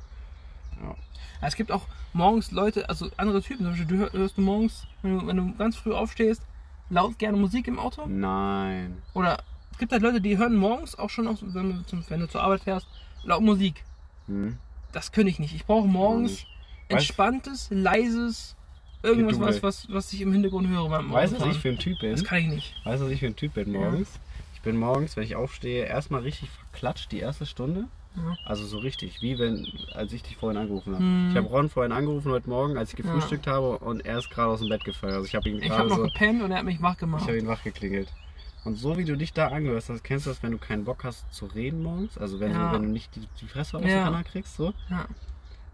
Ja. Es gibt auch morgens Leute, also andere Typen, zum Beispiel, du hör- hörst du morgens, wenn du, wenn du ganz früh aufstehst, laut gerne Musik im Auto. Nein. Oder es gibt halt Leute, die hören morgens auch schon, wenn, du zum, wenn du zur Arbeit fährst, laut Musik. Hm? Das könnte ich nicht. Ich brauche morgens nicht. entspanntes, leises, irgendwas, was, was, was ich im Hintergrund höre beim Weißt du, was ich für ein Typ bin? Das kann ich nicht. Weißt du, was ich für ein Typ bin morgens? Ich bin morgens, wenn ich aufstehe, erstmal richtig verklatscht die erste Stunde. Ja. Also so richtig, wie wenn, als ich dich vorhin angerufen habe. Hm. Ich habe Ron vorhin angerufen heute Morgen, als ich gefrühstückt habe und er ist gerade aus dem Bett gefallen. Also ich habe ihn Ich habe gerade noch so, gepennt und er hat mich wach ich gemacht. habe ihn wach geklingelt. Und so wie du dich da angehört hast, kennst du das, wenn du keinen Bock hast zu reden morgens? Also wenn, Ja. du, wenn du nicht die, die Fresse Ja. auseinander kriegst, so. Ja.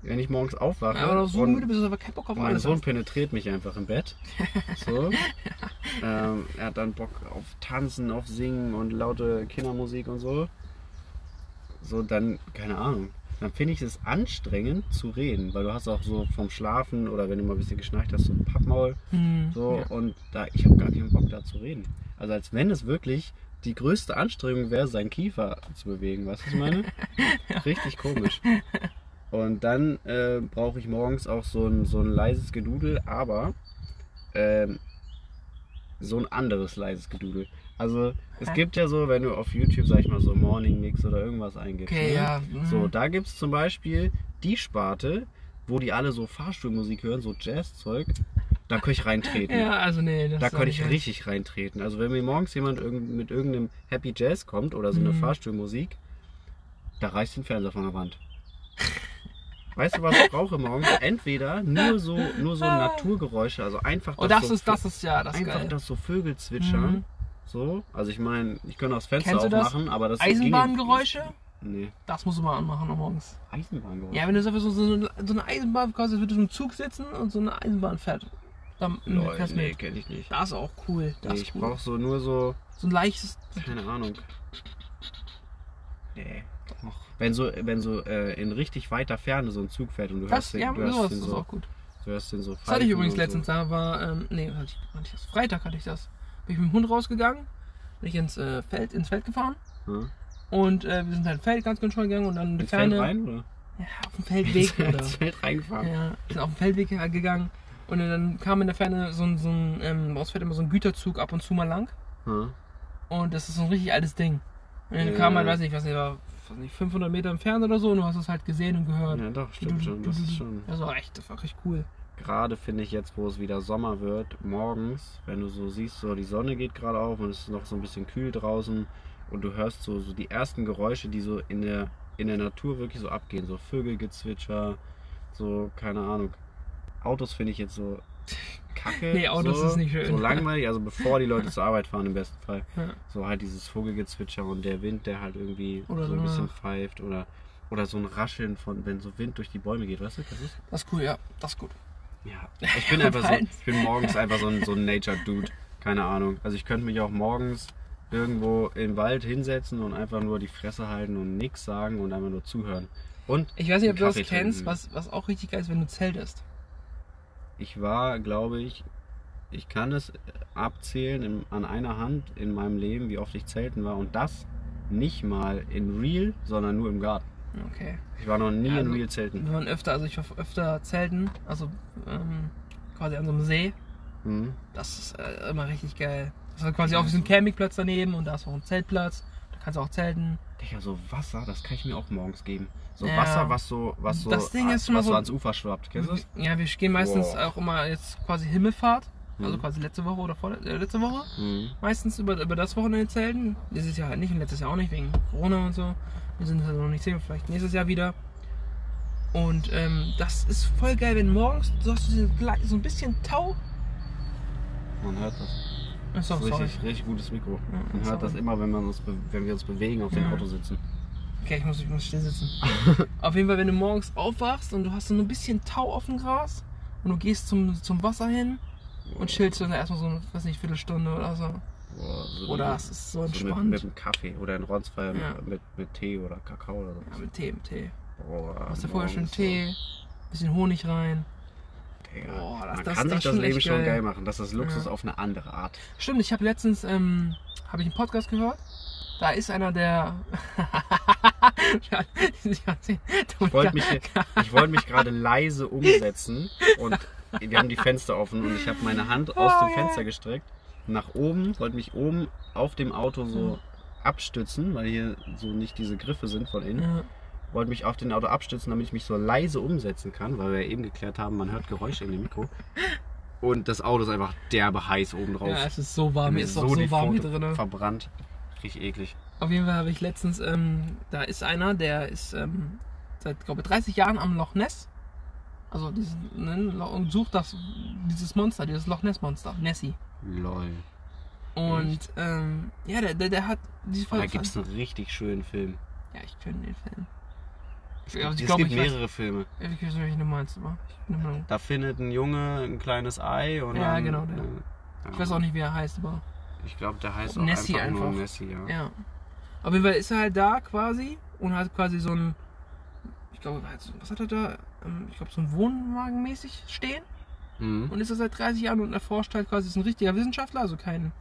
Wenn ich morgens aufwache Ja, aber so müde bist du aber keinen Bock auf mein alles. Sohn hast. penetriert mich einfach im Bett. So. ähm, er hat dann Bock auf Tanzen, auf Singen und laute Kindermusik und so. So, dann, keine Ahnung. Dann finde ich es anstrengend zu reden, weil du hast auch so vom Schlafen oder wenn du mal ein bisschen geschnarcht hast, so ein Pappmaul. Hm. So, Ja. und da, ich habe gar keinen Bock da zu reden. Also als wenn es wirklich die größte Anstrengung wäre, seinen Kiefer zu bewegen. Weißt du, was ich meine? Richtig komisch. Und dann äh, brauche ich morgens auch so ein, so ein leises Gedudel, aber ähm, so ein anderes leises Gedudel. Also es Hä? gibt ja so, wenn du auf YouTube, sag ich mal, so Morning Mix oder irgendwas eingibst. Okay, ne? ja. hm. So, da gibt es zum Beispiel die Sparte, wo die alle so Fahrstuhlmusik hören, so Jazzzeug. Da könnte ich reintreten. Ja, also nee. Das Da könnte ich nicht richtig reintreten. Also wenn mir morgens jemand irgend- mit irgendeinem Happy Jazz kommt oder so eine Mhm. Fahrstuhlmusik, da reißt den Fernseher von der Wand. Weißt du, was ich brauche morgens? Entweder nur so, nur so Naturgeräusche, also einfach Oh, das so, ist, das ist ja, das ist einfach geil. das so Vögel zwitschern. Mhm. So, also ich meine, ich könnte auch das Fenster Kennst du das? aufmachen, aber das Eisenbahngeräusche? Nee, Das musst du mal anmachen morgens. Eisenbahngeräusche. Ja, wenn du so, so, so, eine, so eine Eisenbahn quasi, als würdest du im Zug sitzen und so eine Eisenbahn fährt. Dann Lol, fährst nee, mit. kenne ich nicht. Das ist auch cool. Das Nee, ist ich cool. brauche so nur so, So ein leichtes. keine Ahnung. Nee. Och. Wenn so, wenn so äh, in richtig weiter Ferne so ein Zug fährt und du Das, hörst den, ja, du hörst den ist so, auch gut. du hörst den so Das hatte ich übrigens und letztens, da war, ähm, nee, hatte ich, das? Freitag hatte ich das. Bin ich mit dem Hund rausgegangen, bin ich ins äh, Feld, ins Feld gefahren So. Ja. und äh, wir sind halt Feld ganz ganz schnell gegangen und dann die Ins Feld Ferne. rein, oder? ja, auf dem Feldweg oder. ins Feld reingefahren. Ja, sind auf dem Feldweg gegangen und dann kam in der Ferne so ein, so ein ähm, bei uns fährt immer so ein Güterzug ab und zu mal lang Hm. und das ist so ein richtig altes Ding. Und dann Ja. kam man, weiß nicht, was nicht, war, weiß nicht, 500 Meter entfernt oder so und du hast es halt gesehen und gehört. Ja, doch, stimmt schon. Das ist schon. Das war echt, das war richtig cool. Gerade finde ich jetzt, wo es wieder Sommer wird, morgens, wenn du so siehst, so die Sonne geht gerade auf und es ist noch so ein bisschen kühl draußen und du hörst so, so die ersten Geräusche, die so in der, in der Natur wirklich so abgehen. So Vögelgezwitscher, so, keine Ahnung. Autos finde ich jetzt so kacke. Nee, Autos so, ist nicht schön. So langweilig, also bevor die Leute zur Arbeit fahren im besten Fall. Ja. So halt dieses Vogelgezwitscher und der Wind, der halt irgendwie Oder so ein bisschen pfeift oder, oder so ein Rascheln von, wenn so Wind durch die Bäume geht, weißt du, das ist? Das ist cool, ja, das ist gut. Ja, ich bin einfach so, ich bin morgens einfach so ein, so ein Nature-Dude. Keine Ahnung. Also ich könnte mich auch morgens irgendwo im Wald hinsetzen und einfach nur die Fresse halten und nichts sagen und einfach nur zuhören. Und Ich weiß nicht, ob du das kennst, was, was auch richtig geil ist, wenn du zeltest. Ich war, glaube ich, ich kann es abzählen in, an einer Hand in meinem Leben, wie oft ich zelten war und das nicht mal in Real, sondern nur im Garten. Okay. Ich war noch nie Ja, in also- Real zelten. Wir waren öfter, also ich war öfter zelten, also ähm, quasi an so einem See. Mhm. Das ist äh, immer richtig geil. Das ist quasi auch wie so ein Campingplatz daneben und da ist auch ein Zeltplatz. Da kannst du auch zelten. Digga, so Wasser, das kann ich mir auch morgens geben. So Ja. Wasser, was so, was so, Das Ding ist schon was so- so ans Ufer schwappt. Kennst du das? Ja, wir gehen meistens Boah. auch immer jetzt quasi Himmelfahrt. Also Mhm. quasi letzte Woche oder vor, äh, letzte Woche. Mhm. Meistens über, über das Wochenende zelten. Dieses Jahr halt nicht und letztes Jahr auch nicht wegen Corona und so. Wir sind also noch nicht sicher, vielleicht nächstes Jahr wieder. Und ähm, das ist voll geil, wenn morgens du hast gle- so ein bisschen Tau. Man hört das. Achso, Das ist richtig, richtig gutes Mikro. Ja, Man hört sorry. das immer, wenn, man uns wenn wir uns bewegen auf dem Ja. Auto sitzen. Okay, ich muss, ich muss still sitzen. auf jeden Fall, wenn du morgens aufwachst und du hast so ein bisschen Tau auf dem Gras und du gehst zum, zum Wasser hin und chillst dann erstmal so, eine, weiß nicht, Viertelstunde oder so. Boah, so Oder es ist so so mit, entspannt. mit einem Kaffee oder in Ronsfeier Ja. mit, mit Tee oder Kakao oder so. ja, mit Tee, mit Tee. Boah, Machst du vorher schon Tee, bisschen Honig rein. Digga, Boah, das- man das- kann das sich das schon Leben schon geil. geil machen. Das ist Luxus Ja. auf eine andere Art. Stimmt, ich habe letztens ähm, habe ich einen Podcast gehört. Da ist einer der. Ich wollte mich, ich wollte mich gerade leise umsetzen und wir haben die Fenster offen und ich habe meine Hand aus Oh, dem ja. Fenster gestreckt nach oben, wollte mich oben auf dem Auto so abstützen, weil hier so nicht diese Griffe sind von innen. Ja, Wollte mich auf den Auto abstützen, damit ich mich so leise umsetzen kann, weil wir ja eben geklärt haben, man hört Geräusche in dem Mikro. Und das Auto ist einfach derbe heiß oben drauf. ja, es ist so warm, mir ist die so warm hier drin. verbrannt. Richtig eklig. Auf jeden Fall habe ich letztens, ähm, da ist einer, der ist ähm, seit, glaube ich, 30 Jahren am Loch Ness. Also diesen, ne, und sucht das, dieses Monster, dieses Loch Ness Monster, Nessie. Lol. Und ähm, ja, der, der, der hat diese Da Folge. gibt es einen richtig schönen Film. Ja, ich kenne den Film. Es Ja, also gibt, ich es glaube, gibt ich weiß- mehrere Filme. Ich weiß nicht, welchen du meinst, aber ich. Da findet ein Junge ein kleines Ei und Ja, dann, genau, der. äh, Ich weiß auch nicht, wie er heißt, aber Ich glaube, der heißt auch Nessie einfach, einfach. Nessie, ja. ja. Auf jeden Fall ist er halt da quasi und hat quasi so ein, ich glaube, was hat er da? Ähm, Ich glaube, so ein Wohnwagen mäßig stehen Mhm. und ist er seit 30 Jahren und erforscht halt quasi, ist ein richtiger Wissenschaftler, also kein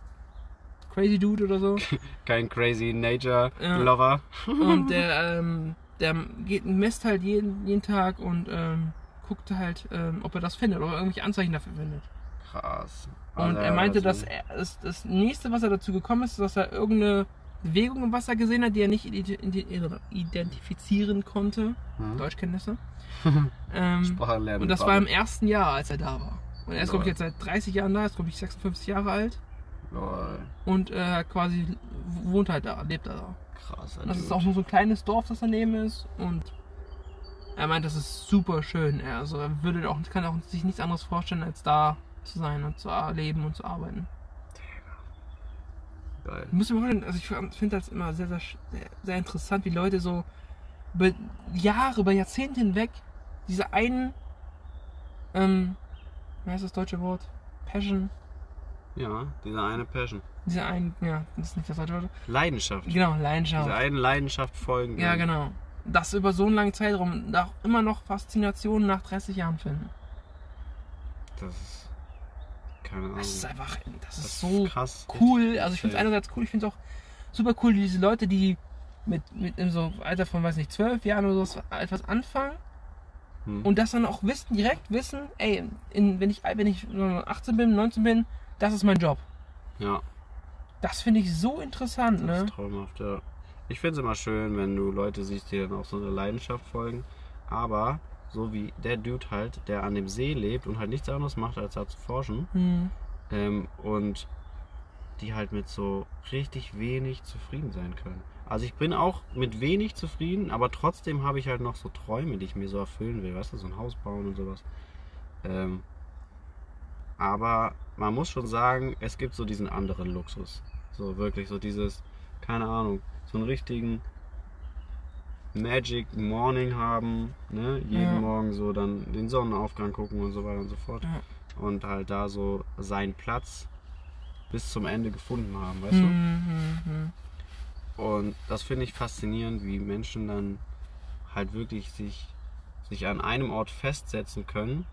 crazy Dude oder so. Kein crazy Nature Ja. Lover. Und der, ähm, der geht, messt halt jeden, jeden Tag und ähm, guckt halt, ähm, ob er das findet oder irgendwelche Anzeichen dafür findet. Krass. Und Also, er meinte, also- dass er, das, das nächste, was er dazu gekommen ist, dass er irgendeine Bewegung im Wasser gesehen hat, die er nicht identi- identi- identifizieren konnte. Mhm. Deutschkenntnisse. ähm, Sprache lernen. und das war im ersten Jahr, als er da war. Und er ist, glaube ich, jetzt seit 30 Jahren da, ist, glaube ich, 56 Jahre alt. Lol. Und äh, quasi wohnt halt da, lebt er da. Krass. Und das ist auch nur so ein kleines Dorf, das daneben ist. Und er meint, das ist super schön. Er, also er würde auch, kann auch sich nichts anderes vorstellen, als da zu sein und zu leben und zu arbeiten. Geil. Ich muss mir vorstellen, also ich finde das immer sehr, sehr, sehr, interessant, wie Leute so über Jahre, über Jahrzehnte hinweg diese einen, ähm, wie heißt das deutsche Wort? Passion. Ja, diese eine Passion. Diese einen, ja, das ist nicht das deutsche Wort. Leidenschaft. Genau, Diese Leidenschaft. einen Leidenschaft folgen. Ja, genau. Das über so einen langen Zeitraum auch immer noch Faszination nach 30 Jahren finden. Das ist. Keine Ahnung. Das ist einfach, das ist Das so krass. cool. Also ich finde es einerseits cool, ich finde es auch super cool, diese Leute, die mit, mit in so Alter von, weiß nicht, zwölf Jahren oder so etwas anfangen Hm. und das dann auch wissen, direkt wissen, ey, in, wenn, ich, wenn ich 18 bin, 19 bin, das ist mein Job. ja, Das finde ich so interessant, das ne? ist traumhaft, ja. Ich finde es immer schön, wenn du Leute siehst, die dann auch so eine Leidenschaft folgen. Aber so wie der Dude halt, der an dem See lebt und halt nichts anderes macht, als da zu forschen. Hm. Ähm, und die halt mit so richtig wenig zufrieden sein können. Also ich bin auch mit wenig zufrieden, aber trotzdem habe ich halt noch so Träume, die ich mir so erfüllen will. Weißt du, so ein Haus bauen und sowas. Ähm, aber man muss schon sagen, es gibt so diesen anderen Luxus. So wirklich so dieses, keine Ahnung, so einen richtigen Magic Morning haben, ne? Jeden Ja. Morgen so dann den Sonnenaufgang gucken und so weiter und so fort. Ja. Und halt da so seinen Platz bis zum Ende gefunden haben, weißt du? Hm, hm, hm. Und das finde ich faszinierend, wie Menschen dann halt wirklich sich, sich an einem Ort festsetzen können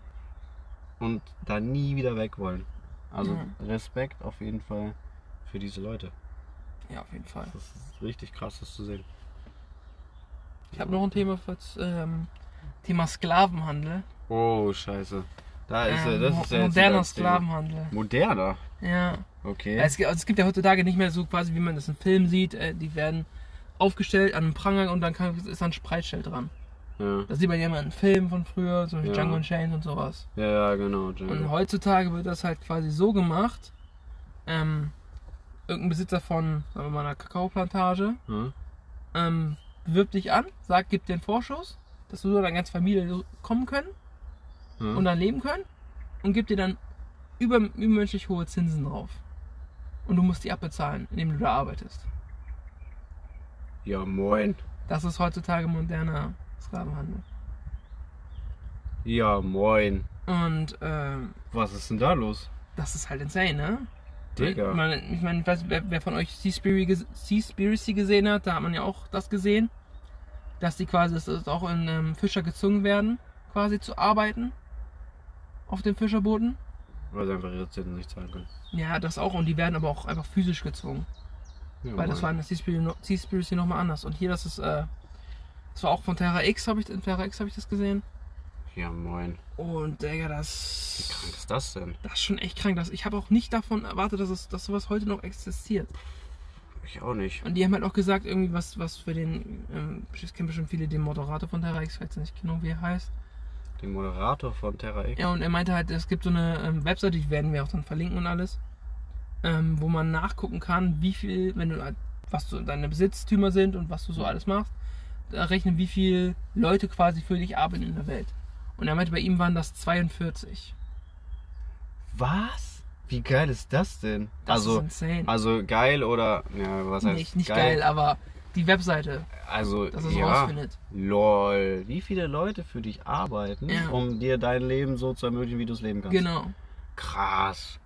und da nie wieder weg wollen. Also Ja. Respekt auf jeden Fall für diese Leute. Ja, auf jeden Fall. Das ist richtig krass, das zu sehen. Ich habe noch ein Thema für ähm, Thema Sklavenhandel. Oh, scheiße. Da ist Ähm, das ist ja moderner das. Sklavenhandel. Moderner? Ja. Okay. Es, gibt- also es gibt ja heutzutage nicht mehr so quasi, wie man das im Film sieht. Äh, die werden aufgestellt an einem Pranger und dann kann, ist da ein Spreitschild dran. ja. Das sieht man ja immer in Filmen von früher, so wie Ja. Django Unchained und sowas. ja, ja, genau. Und Django. heutzutage wird das halt quasi so gemacht, ähm, irgendein Besitzer von, sagen wir mal, einer Kakaoplantage, Ja? ähm, bewirbt dich an, sagt, gibt dir einen Vorschuss, dass du so deine ganze Familie kommen können Ja? und dann leben können und gibt dir dann über, übermenschlich hohe Zinsen drauf. Und du musst die abbezahlen, indem du da arbeitest. ja, moin. Das ist heutzutage moderner Sklavenhandel. Ja, moin. Und ähm, Was ist denn da los? das ist halt insane, ne? Digga. Ich meine, ich, meine, ich weiß, wer, wer von euch Seaspiracy ges- Seaspiracy gesehen hat, da hat man ja auch das gesehen, dass die quasi dass das auch in ähm, Fischer gezwungen werden, quasi zu arbeiten auf den Fischerbooten. Weil sie einfach ihre Zinsen nicht zahlen können. Ja, das auch. Und die werden aber auch einfach physisch gezwungen. Ja, Weil das war in der Seaspiracy nochmal anders. Und hier, das ist, äh, das war auch von Terra X, habe ich, in Terra X habe ich das gesehen. Ja, moin. Und Digga, Wie krank das, ist das denn? das ist schon echt krank. Das, ich habe auch nicht davon erwartet, dass, es, dass sowas heute noch existiert. Ich auch nicht. Und die haben halt auch gesagt, irgendwie was, was für den, ähm, ich kenne bestimmt viele, den Moderator von Terra X, ich weiß nicht genau, wie er heißt. Den Moderator von Terra X. Ja, und er meinte halt, es gibt so eine ähm, Webseite, die werden wir auch dann verlinken und alles, ähm, wo man nachgucken kann, wie viel, wenn du, halt- was so deine Besitztümer sind und was du so alles machst, da rechnen, wie viel Leute quasi für dich arbeiten in der Welt. Und er meinte, bei ihm waren das 42. Was? Wie geil ist das denn? Das also, ist insane. also geil oder ja, was heißt nicht nicht geil. aber die Webseite, Also dass so ja, rausfindet. lol. Wie viele Leute für dich arbeiten, Ja. um dir dein Leben so zu ermöglichen, wie du es leben kannst? Genau. Krass.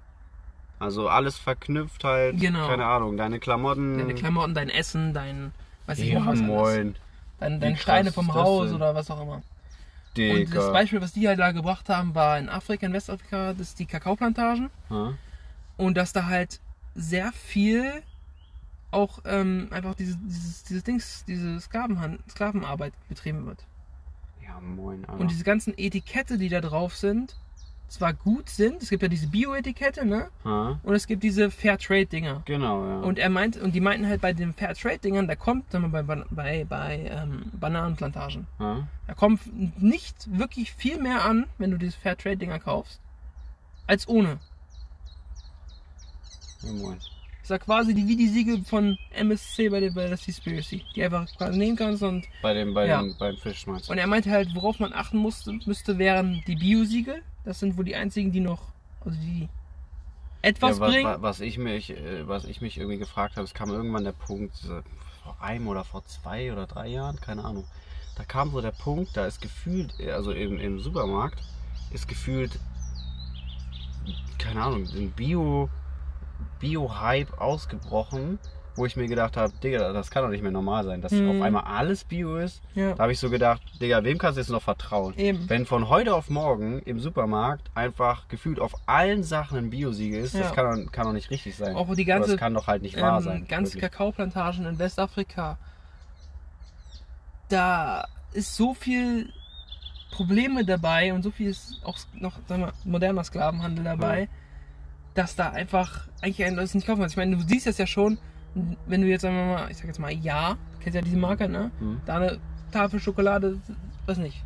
Also alles verknüpft halt. Genau. Keine Ahnung. Deine Klamotten. Deine Klamotten, dein Essen, dein, weiß ich ja, noch was alles. moin. Dein, Wie deine krass Steine vom Haus oder was auch immer. Und das Digga. Beispiel, was die halt da gebracht haben, war in Afrika, in Westafrika, das ist die Kakaoplantagen. Ja? Und dass da halt sehr viel auch ähm, einfach dieses, dieses, dieses Dings, diese Sklavenhand, Sklavenarbeit betrieben wird. ja, moin. Alter. Und diese ganzen Etikette, die da drauf sind, zwar gut sind, es gibt ja diese Bio-Etikette, ne? ja? Und es gibt diese Fairtrade-Dinger. Genau, ja. Und er meint, und die meinten halt bei den Fairtrade-Dingern, da kommt, sagen wir mal, bei, bei, bei ähm, Bananenplantagen, ja? da kommt nicht wirklich viel mehr an, wenn du diese Fairtrade-Dinger kaufst, als ohne. ja, moin. Ich sag quasi die, wie die Siegel von MSC bei der, bei der Seaspiracy, die einfach quasi nehmen kannst und, Bei dem, bei Ja. dem, beim Fisch meinst du? und er meinte halt, worauf man achten musste, müsste, wären die Bio-Siegel. Das sind wohl die einzigen, die noch, also die etwas ja, was, bringen. wa- was, ich mich, äh, was ich mich irgendwie gefragt habe, es kam irgendwann der Punkt, vor einem oder vor zwei oder drei Jahren, keine Ahnung. Da kam so der Punkt, da ist gefühlt, äh, also im, im Supermarkt, ist gefühlt, keine Ahnung, ein Bio, Bio-Hype ausgebrochen, wo ich mir gedacht habe, Digga, das kann doch nicht mehr normal sein, dass Mhm. auf einmal alles Bio ist. Ja. Da habe ich so gedacht, Digga, wem kannst du jetzt noch vertrauen? Eben. Wenn von heute auf morgen im Supermarkt einfach gefühlt auf allen Sachen ein Biosiegel ist, Ja. das kann doch, kann doch nicht richtig sein. Auch die Oder ganze, das kann doch halt nicht wahr ähm, sein. ganze wirklich. Kakaoplantagen in Westafrika, da ist so viel Probleme dabei und so viel ist auch noch wir, moderner Sklavenhandel dabei, dass da einfach eigentlich ein Leute nicht kaufen kannst. Ich meine, du siehst das ja schon, wenn du jetzt sagen wir mal, ich sag jetzt mal ja, kennst ja diese Marke, ne? Mhm. Da eine Tafel Schokolade, weiß nicht,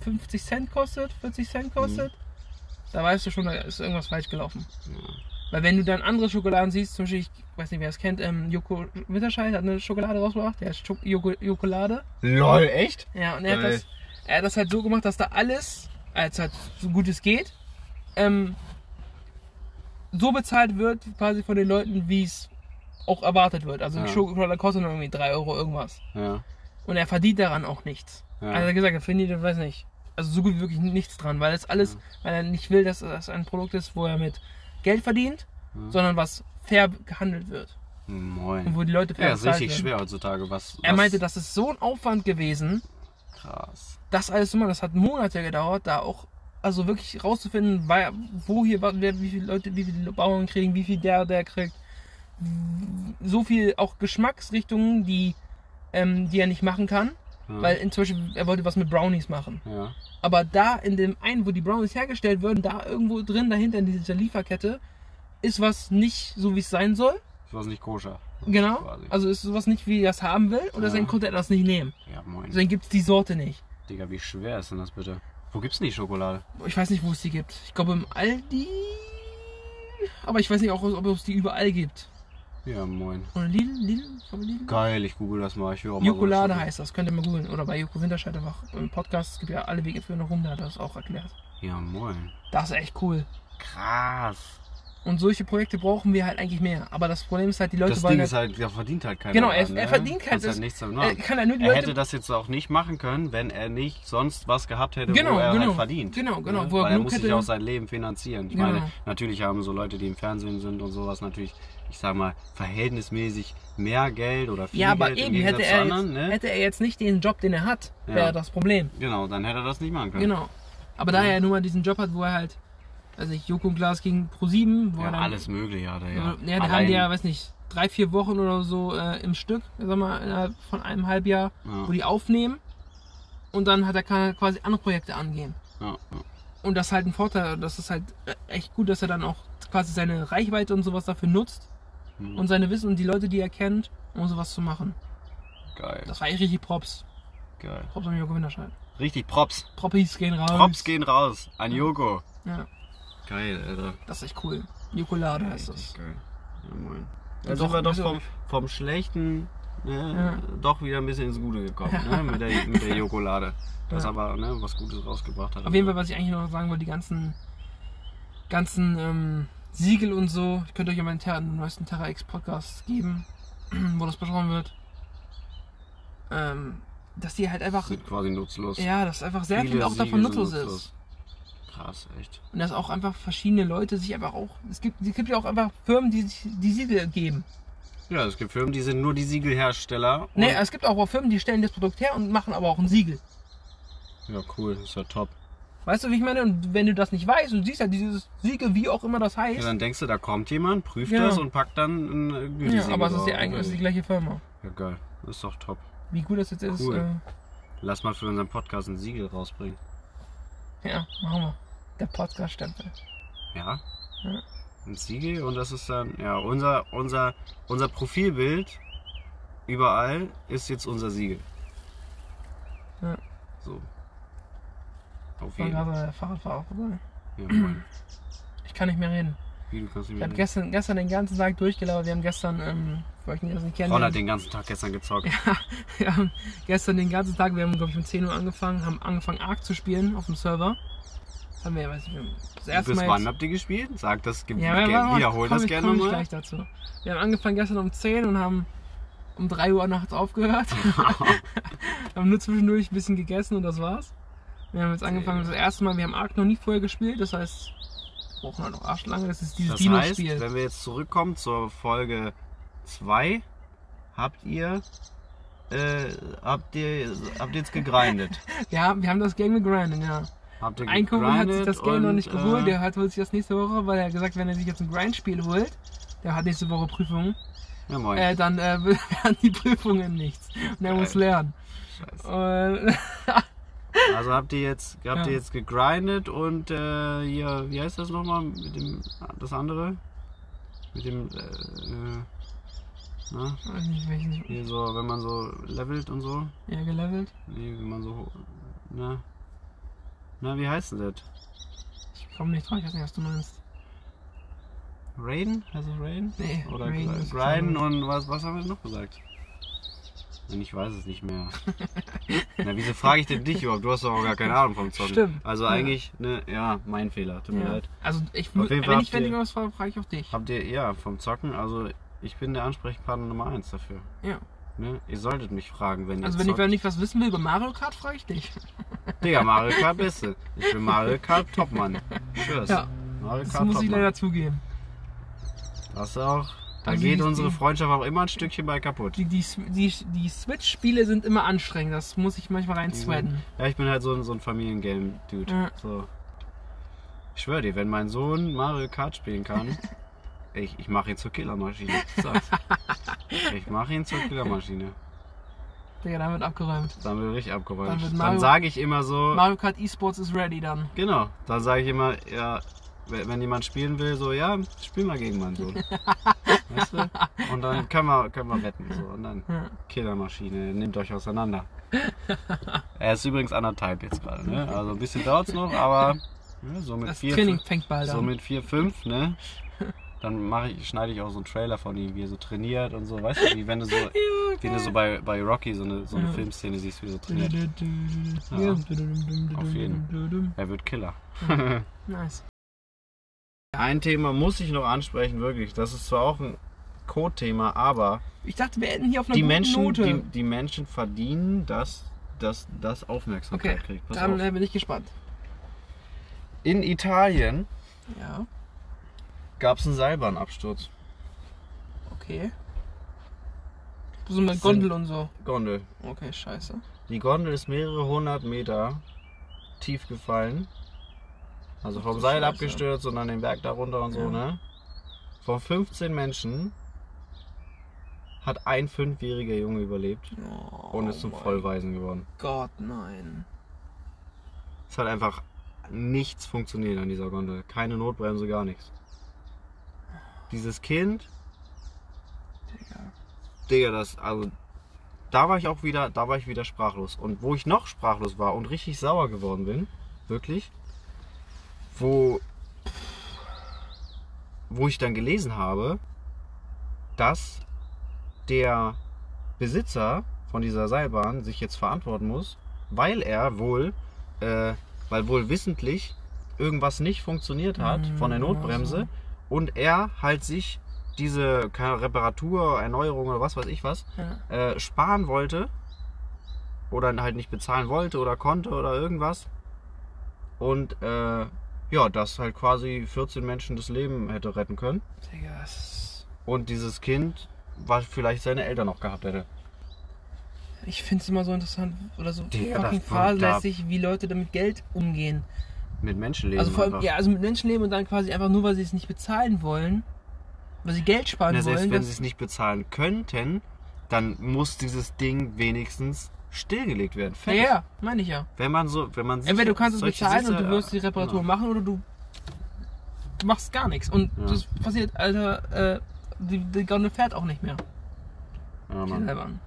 50 Cent kostet, 40 Cent kostet, da weißt du schon, da ist irgendwas falsch gelaufen. Ja. Weil wenn du dann andere Schokoladen siehst, zum Beispiel, ich weiß nicht, wer es kennt, ähm, Joko Winterscheid hat eine Schokolade rausgebracht, der ist Schok Joko Jokolade. Lol, echt? Ja, und er hat, das, er hat das halt so gemacht, dass da alles, als halt so gut es geht, ähm, so bezahlt wird, quasi von den Leuten, wie es auch erwartet wird. Also die Ja. Schokolade kostet nur irgendwie 3 Euro irgendwas. Ja. Und er verdient daran auch nichts. Ja. Also er hat gesagt, er verdient, weiß nicht, also so gut wie wirklich nichts dran, weil es alles, weil er nicht will, dass das ein Produkt ist, wo er mit Geld verdient, sondern was fair gehandelt wird. Und Moin. wo die Leute fair Ja, ist richtig werden. schwer heutzutage. Was, Er was meinte, das ist so ein Aufwand gewesen, krass. das alles machen, das hat Monate gedauert, da auch also wirklich rauszufinden, wer- wo hier wer, wie viele Leute, wie viele Bauern kriegen, wie viel der, der kriegt. So viel auch Geschmacksrichtungen, die, ähm, die er nicht machen kann. Ja. Weil in, zum Beispiel, er wollte was mit Brownies machen. ja. Aber da in dem einen, wo die Brownies hergestellt werden, da irgendwo drin, dahinter in dieser Lieferkette, ist was nicht so, wie es sein soll. Ist was nicht koscher. Genau. Quasi. Also ist sowas nicht, wie er das haben will. Und Ja. deswegen konnte er das nicht nehmen. Ja, moin. Deswegen gibt es die Sorte nicht. Digga, wie schwer ist denn das bitte? Wo gibt's denn die Schokolade? Ich weiß nicht, wo es die gibt. Ich glaube im Aldi. Aber ich weiß nicht auch, ob es die überall gibt. Ja, moin. Oder Lidl? Lidl? Glaube Lidl? Geil, ich google das mal. Ich will auch mal Jokolade eine heißt das, könnt ihr mal googeln. Oder bei Joko Winterscheid einfach im Podcast. Es gibt ja alle Wege führen nach rum, da hat er das auch erklärt. Ja, moin. Das ist echt cool. Krass. Und solche Projekte brauchen wir halt eigentlich mehr. Aber das Problem ist halt, die Leute das Ding halt, ist halt, der verdient halt keiner. Genau, er- er ne? verdient halt das- nichts damit er kann halt nur die Er Leute hätte das jetzt auch nicht machen können, wenn er nicht sonst was gehabt hätte, Genau, wo er genau. halt verdient. Genau, genau, Ne? wo er Weil er genug muss sich hätte- auch sein Leben finanzieren. Ich Genau. meine, natürlich haben so Leute, die im Fernsehen sind und sowas, natürlich, ich sag mal, verhältnismäßig mehr Geld oder viel ja, aber Geld eben, hätte er, anderen. jetzt, Ne? hätte er jetzt nicht den Job, den er hat, Ja. wäre das Problem. Genau, dann hätte er das nicht machen können. Genau. Aber da er ja nun mal diesen Job hat, wo er halt, also ich Joko und Glas gegen Pro7, wo Ja, er dann, alles mögliche hat er ja. Ja, ja da haben die ja, weiß nicht, drei, vier Wochen oder so äh, im Stück, sag mal, innerhalb von einem Halbjahr, Ja. wo die aufnehmen. Und dann hat er kann er quasi andere Projekte angehen. ja, ja. Und das ist halt ein Vorteil. Das ist halt äh, echt gut, dass er dann auch quasi seine Reichweite und sowas dafür nutzt. Hm. Und seine Wissen und die Leute, die er kennt, um sowas zu machen. Geil, Das war echt richtig Props. geil. Props an Joko Winterscheid. Richtig Props. Proppis gehen raus. Props gehen raus an Joko. Ja, Geil, Alter. das ist echt cool. Jokolade heißt Richtig das. geil. Ja, moin. Ja, Da sind doch, wir doch also- vom, vom Schlechten ne, Ja. doch wieder ein bisschen ins Gute gekommen, ne, mit, der, mit der Jokolade. Das Ja. aber ne, was Gutes rausgebracht hat. Auf jeden Fall, was ich eigentlich noch sagen wollte, die ganzen, ganzen ähm, Siegel und so. Ich könnte euch ja meinen Ter neuesten Terra X Podcast geben, wo das besprochen wird. Ähm, dass die halt einfach, sind quasi nutzlos. ja, dass einfach sehr Viele viel auch Siegel davon nutzlos nutzlos. ist. Krass, echt. Und dass auch einfach verschiedene Leute sich einfach auch, es gibt, es gibt ja auch einfach Firmen, die sich die Siegel geben. Ja, es gibt Firmen, die sind nur die Siegelhersteller. Nee, es gibt auch Firmen, die stellen das Produkt her und machen aber auch ein Siegel. ja, cool, ist ja top. Weißt du, wie ich meine? Und wenn du das nicht weißt und siehst ja dieses Siegel, wie auch immer das Ja, heißt. dann denkst du, da kommt jemand, prüft Ja. das und packt dann ein äh, Ja, Gütesiegel aber es ist ja eigentlich ist die gleiche Firma. Ja, geil. Das ist doch top. Wie gut das jetzt ist, Cool. äh, Lass mal für unseren Podcast ein Siegel rausbringen. ja, machen wir. Der Podcast-Stempel. Ja. Ja. Ein Siegel und das ist dann, ja, unser, unser, unser Profilbild überall ist jetzt unser Siegel. Ja. So. Auf War jeden Fall. gerade der Fahrradfahrer vorbei. Ja. Ich kann nicht mehr reden. Wie, du kannst nicht Ich mehr habe reden. gestern, gestern den ganzen Tag durchgelaufen. Wir haben gestern, ähm, für euch, das nicht kennen, Ron wir hat den ganzen Tag gestern gezockt. wir haben gestern den ganzen Tag, wir haben glaube ich um 10 Uhr angefangen, haben angefangen Ark zu spielen auf dem Server. Das haben wir, ja, weiß ich, das erste Bis Mal wann jetzt, habt ihr gespielt? Sag das, ge Ja, ge wir wiederhol das ich- gerne komm ich mal. gleich dazu. Wir haben angefangen gestern um 10 und haben um 3 Uhr nachts aufgehört. haben nur zwischendurch ein bisschen gegessen und das war's. Wir haben jetzt angefangen, das erste Mal, wir haben Ark noch nie vorher gespielt, das heißt, wir brauchen halt noch arschlange, das ist dieses Das heißt, Dino-Spiel. wenn wir jetzt zurückkommen zur Folge 2, habt ihr, äh, habt ihr, habt ihr jetzt gegrindet. Ja, wir haben das Game gegrindet, ja. Habt ihr Ein Kumpel hat sich gegrindet das Game noch nicht geholt, äh, der hat holt sich das nächste Woche, weil er hat gesagt, wenn er sich jetzt ein Grindspiel holt, der hat nächste Woche Prüfungen, Ja, moin. äh, dann äh, werden die Prüfungen nichts. Und er muss lernen. Scheiße. Und Also habt ihr jetzt, habt Ja. ihr jetzt gegrindet und äh, hier, wie heißt das nochmal mit dem das andere? Mit dem äh, äh, na, weiß nicht, welchen. hier so, wenn man so levelt und so. Ja, gelevelt. Nee, wenn man so na. Na, wie heißt denn das? Ich komme nicht drauf, ich weiß nicht, was du meinst. Raiden? Heißt das Raiden? Nee, Oder Raiden gr- ist grinden klar. und was, was haben wir noch gesagt? Nein, Ich weiß es nicht mehr. Na, wieso frage ich denn dich überhaupt? Du hast doch auch gar keine Ahnung vom Zocken. Stimmt. Also eigentlich, ne, ja, mein Fehler. Tut mir Ja. leid. Also ich, Auf jeden Fall wenn ich wenn ihr- ich was frage, frage ich auch dich. Habt ihr, ja, vom Zocken, also ich bin der Ansprechpartner Nummer eins dafür. Ja. Ne? Ihr solltet mich fragen, wenn Also ihr wenn ich, zockt. wenn ich was wissen will über Mario Kart, frage ich dich. Digga, Mario Kart Beste. Ich bin Mario Kart Topmann. Ich schwör's. Ja, Mario Das Kart muss ich Topmann. leider zugeben. Hast du auch. Da Also geht die- unsere Freundschaft auch immer ein Stückchen bei kaputt. Die, die, die, die Switch-Spiele sind immer anstrengend, das muss ich manchmal rein sweaten. Ja, ich bin halt so ein, so ein Familiengame-Dude. Ja. So. Ich schwöre dir, wenn mein Sohn Mario Kart spielen kann, ich, ich mache ihn zur Killermaschine. Ich mache ihn zur Killermaschine. Digga, dann wird abgeräumt. Dann wird richtig Dann abgeräumt. Dann, Mario- sage ich immer so, Mario Kart Esports ist ready dann. genau, dann sage ich immer, ja, wenn wenn jemand spielen will, so, ja, spiel mal gegen meinen Sohn. weißt du? Und dann können wir, können wir wetten. So. Und dann Ja. Killermaschine, nehmt euch auseinander. er ist übrigens anderthalb jetzt gerade, ne? Also ein bisschen dauert's noch, aber ja, so mit Das vier, Training fängt bald so an. mit vier, fünf, ne? Dann mache ich, schneide ich auch so einen Trailer von ihm, wie er so trainiert und so, weißt du, wie wenn du so, wie du so bei, bei Rocky so eine, so eine Ja. Filmszene siehst, wie er so trainiert. Ja. Auf jeden. Er wird Killer. Nice. Ein Thema muss ich noch ansprechen, wirklich. Das ist zwar auch ein Code-Thema, aber Ich dachte, wir enden hier auf einer die guten Menschen, Note. die, die Menschen verdienen, dass dass das Aufmerksamkeit okay, kriegt. Pass dann auf. bin ich gespannt. In Italien Ja, gab es einen Seilbahnabsturz. okay. So mit Gondel und so. Gondel. Okay, scheiße. Die Gondel ist mehrere hundert Meter tief gefallen. Also vom Seil Scheiße. abgestürzt und dann den Berg darunter und so, Ja. ne? Von 15 Menschen hat ein fünfjähriger Junge überlebt Oh, und ist zum mein Vollwaisen geworden. Gott, nein. Es hat einfach nichts funktioniert an dieser Gondel. Keine Notbremse, gar nichts. Dieses Kind, Digga. Digga, das, also, da war ich auch wieder, da war ich wieder sprachlos. Und wo ich noch sprachlos war und richtig sauer geworden bin, wirklich, wo, wo ich dann gelesen habe, dass der Besitzer von dieser Seilbahn sich jetzt verantworten muss, weil er wohl, äh, weil wohl wissentlich irgendwas nicht funktioniert hat Mhm, von der Notbremse so. und er halt sich diese keine Reparatur, Erneuerung oder was weiß ich was Ja. äh, sparen wollte oder halt nicht bezahlen wollte oder konnte oder irgendwas und äh, ja, das halt quasi 14 Menschen das Leben hätte retten können Digga, und dieses Kind was vielleicht seine Eltern noch gehabt hätte. Ich finde es immer so interessant oder so Digga, fucking fahrlässig, wie Leute damit Geld umgehen. Mit Menschenleben Also vor allem, einfach. ja, also mit Menschenleben und dann quasi einfach nur, weil sie es nicht bezahlen wollen, weil sie Geld sparen Na, selbst wollen. wenn dass- sie es nicht bezahlen könnten, dann muss dieses Ding wenigstens stillgelegt werden. ja, Fertig. ja, meine ich ja. Wenn man so, wenn man Entweder du kannst es bezahlen und Sitze- du wirst die Reparatur genau. machen oder du, machst gar nichts. Und Ja. das passiert, Alter, äh, die, die Gondel fährt auch nicht mehr. Ja, Die Mann. Seilbahn.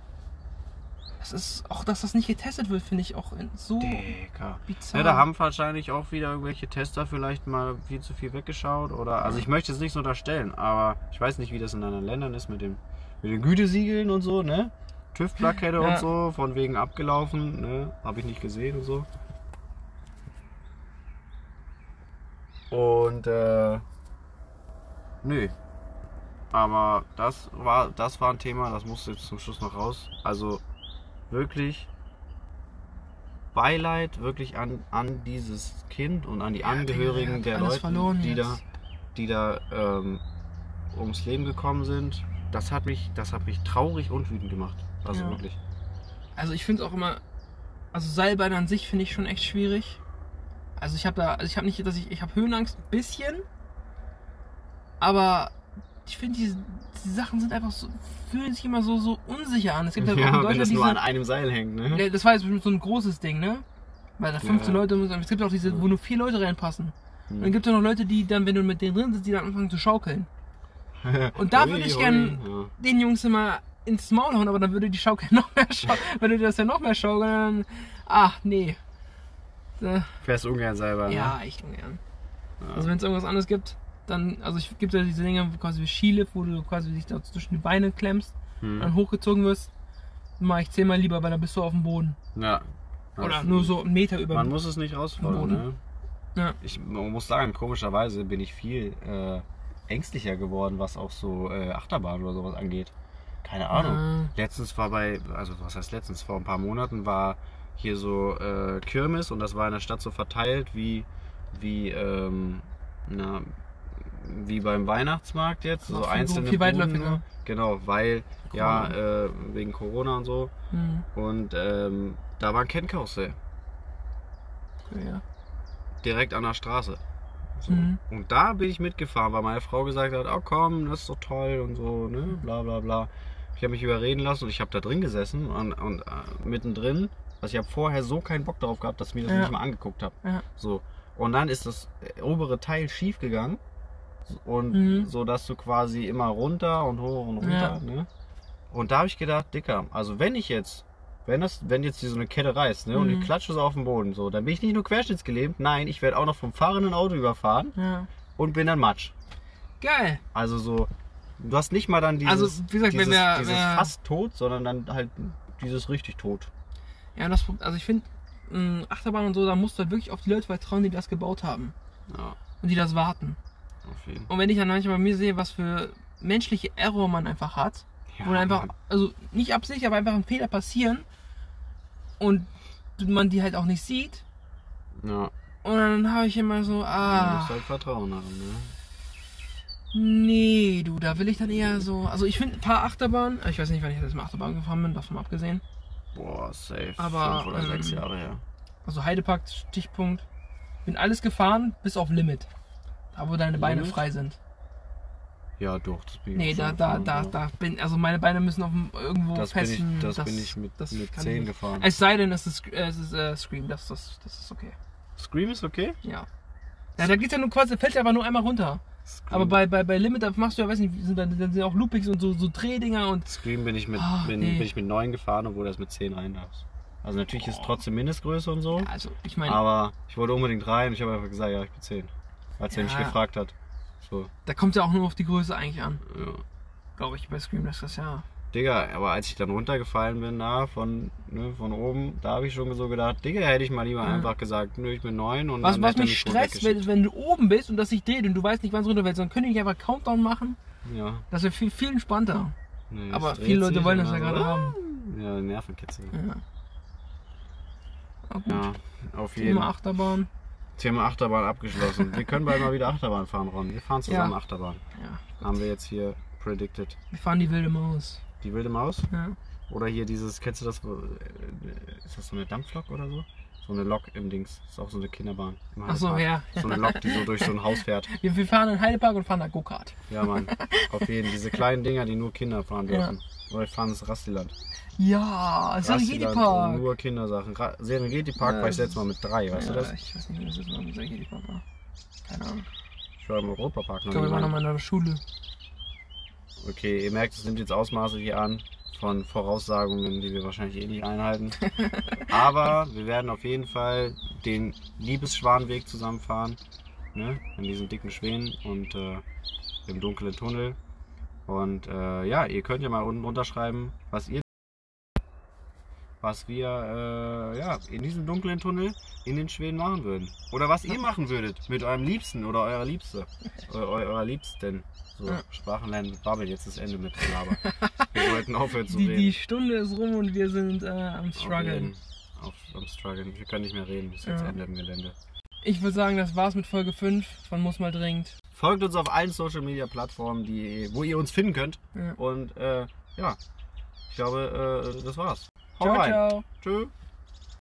Das ist, auch dass das nicht getestet wird, finde ich auch so Digga. bizarr. Ja, da haben wahrscheinlich auch wieder irgendwelche Tester vielleicht mal viel zu viel weggeschaut oder also ich möchte es nicht so unterstellen, aber ich weiß nicht, wie das in anderen Ländern ist mit dem mit den Gütesiegeln und so, ne? TÜV-Plakette Ja. und so, von wegen abgelaufen, ne? Habe ich nicht gesehen und so. Und äh nö. Aber das war das war ein Thema, das musste jetzt zum Schluss noch raus. Also wirklich Beileid wirklich an, an dieses Kind und an die Ja, Angehörigen Digga, der Leute, die da, die da ähm, ums Leben gekommen sind. Das hat mich, das hat mich traurig und wütend gemacht. Also Ja. wirklich. Also ich finde es auch immer, also Seilbahn an sich finde ich schon echt schwierig. Also ich habe da, also ich habe nicht, dass ich, ich habe Höhenangst ein bisschen, aber ich finde, die, die Sachen sind einfach so, fühlen sich immer so, so unsicher an. Es gibt halt auch in Ja, wenn Deutschland das nur diese, an einem Seil hängt, ne? Ja, das war jetzt so ein großes Ding, ne? Weil da 15 Ja. Leute müssen. Es gibt auch diese, wo nur vier Leute reinpassen. Hm. Und dann gibt es noch Leute, die dann, wenn du mit denen drin sitzt, die dann anfangen zu schaukeln. Und da würde ich hui, gern ja. den Jungs immer ins Maul hauen, aber dann würde die Schaukel noch mehr schaukeln. Wenn du das ja noch mehr schaukeln, dann. Ach, nee. Äh, Fährst ungern selber, ne? ja, echt ungern. Ja. Also wenn es irgendwas anderes gibt, dann, also ich gibt ja diese Dinge quasi wie Skilift, wo du quasi dich da zwischen die Beine klemmst, Hm. dann hochgezogen wirst, mache ich zehnmal lieber, weil dann bist du auf dem Boden. Ja. Oder nur so einen Meter über Man muss es nicht rausfordern, Boden. ne? Ja. Ich man muss sagen, komischerweise bin ich viel äh, ängstlicher geworden, was auch so äh, Achterbahn oder sowas angeht. Keine Ahnung. Ah. Letztens war bei, also was heißt letztens, vor ein paar Monaten war hier so äh, Kirmes und das war in der Stadt so verteilt wie, wie, ähm, na, wie beim Weihnachtsmarkt jetzt, so einzelne viel Buden nur. Genau, weil, ja, Corona. äh, wegen Corona und so. Hm. Und ähm, da war ein Kennkarussell, Okay, ja. direkt an der Straße. So. Mhm. Und da bin ich mitgefahren, weil meine Frau gesagt hat, oh komm, das ist doch toll und so, ne, bla bla bla. Ich habe mich überreden lassen und ich habe da drin gesessen und, und äh, mittendrin, also ich habe vorher so keinen Bock darauf gehabt, dass ich mir das Ja. nicht mal angeguckt habe. Ja. So. Und dann ist das äh, obere Teil schief gegangen und Mhm. so, dass du quasi immer runter und hoch und runter, Ja. ne? Und da habe ich gedacht, Dicker, also wenn ich jetzt, wenn das, wenn jetzt hier so eine Kette reißt, ne, und Mhm. ich klatsche so auf den Boden, so, dann bin ich nicht nur querschnittsgelähmt, nein, ich werde auch noch vom fahrenden Auto überfahren ja. und bin dann Matsch. Geil. Also so, du hast nicht mal dann dieses, Also, wie gesagt, wenn dieses, wir- dieses wir- fast tot, sondern dann halt dieses richtig tot. Ja, das, also ich finde, Achterbahn und so, da musst du halt wirklich auf die Leute vertrauen, die das gebaut haben. Ja, Und die das warten. auf jeden Und wenn ich dann manchmal bei mir sehe, was für menschliche Error man einfach hat, Ja, wo einfach, Mann. also nicht absichtlich, aber einfach ein Fehler passieren und man die halt auch nicht sieht. Ja, Und dann habe ich immer so, du ah, musst halt Vertrauen haben, ne? nee, du, da will ich dann eher so. Also ich finde ein paar Achterbahnen, ich weiß nicht, wann ich das mal Achterbahn gefahren bin, davon mal abgesehen. Boah, safe. Aber, Fünf oder sechs ähm, Jahre her. Also Heidepark, Stichpunkt. Bin alles gefahren, bis auf Limit. Da wo deine Beine Limit? frei sind. Ja, doch, das bin ich Nee, da, da, da, da bin, also meine Beine müssen auf dem, irgendwo Das bin ich, festen. das, bin ich mit, das mit kann 10 ich nicht. gefahren. Es sei denn, es ist, es ist äh, Scream, das, das, das ist okay. Scream ist okay? Ja. Ja, da geht's ja nur quasi, fällt ja aber nur einmal runter. Scream, Aber bei, bei, bei Limit, da machst du ja, weiß nicht, sind da, da sind ja auch Loopings und so, so Drehdinger und. Scream bin ich mit, Ah, bin, nee. bin ich mit 9 gefahren, obwohl das mit 10 rein darf. Also natürlich ist trotzdem Mindestgröße und so. Ja, also, ich meine, Aber ich wollte unbedingt rein und ich habe einfach gesagt, ja, ich bin 10. Als er mich Ja. gefragt hat. So, da kommt ja auch nur auf die Größe eigentlich an. ja. Glaube ich, bei Scream, das ist ja. Digga, aber als ich dann runtergefallen bin, da von, ne, von oben, da habe ich schon so gedacht, Digga, hätte ich mal lieber Ja. einfach gesagt, nö, ich bin 9 und Was, dann was mich stresst, wenn, wenn du oben bist und das sich dreht und du weißt nicht, wann es runterfällt, dann können die nicht einfach Countdown machen. Ja, Das wäre viel, viel entspannter. nee, Aber viele Leute wollen das ja dann gerade so, haben. Ja, Nervenkitzel. Ja. Ja, auf jeden Fall. Achterbahn. Thema Achterbahn abgeschlossen. Wir können bald mal wieder Achterbahn fahren, Ron. Wir fahren zusammen Ja. Achterbahn. Ja. Haben wir jetzt hier predicted. Wir fahren die wilde Maus. Die wilde Maus? Ja. Oder hier dieses, kennst du das? äh, Ist das so eine Dampflok oder so? So eine Lok im Dings. Ist auch so eine Kinderbahn. Ach so, ja. So eine Lok, die so durch so ein Haus fährt. Wir, wir fahren in Heidepark und fahren da Go-Kart. Ja, Mann. Auf jeden Fall. Diese kleinen Dinger, die nur Kinder fahren dürfen. Oder wir fahren ins Rastiland. Ja, Serengeti Park. Nur Kindersachen. Ra Serengeti Park Ja, war ich letztes Mal mit drei, weißt ja, du das? Ich weiß nicht, wie das ist, wenn Serengeti Park war. Keine Ahnung. Ich war im Europapark Ich noch glaube, wir waren noch mal in der Schule. Okay, ihr merkt, es nimmt jetzt Ausmaße hier an von Voraussagungen, die wir wahrscheinlich eh nicht einhalten. Aber wir werden auf jeden Fall den Liebesschwanweg zusammenfahren. Ne? In diesen dicken Schwänen und äh, im dunklen Tunnel. Und äh, ja, ihr könnt ja mal unten runterschreiben, was ihr was wir äh, ja, in diesem dunklen Tunnel in den Schweden machen würden. Oder was ihr machen würdet mit eurem Liebsten oder eurer Liebste. Eu eurer Liebsten. So, Ja. Sprachenlernen, Babbel, jetzt ist Ende mit Gelaber. wir wollten aufhören zu Die, reden. die Stunde ist rum und wir sind äh, am Struggeln. Auf, am Struggeln. Wir können nicht mehr reden, bis jetzt Ja. Ende im Gelände. Ich würde sagen, das war's mit Folge 5 von Muss mal dringend. Folgt uns auf allen Social Media Plattformen, die, wo ihr uns finden könnt. Ja. Und äh, ja, ich glaube, äh, das war's. Hau Ciao, rein. ciao. Tschüss.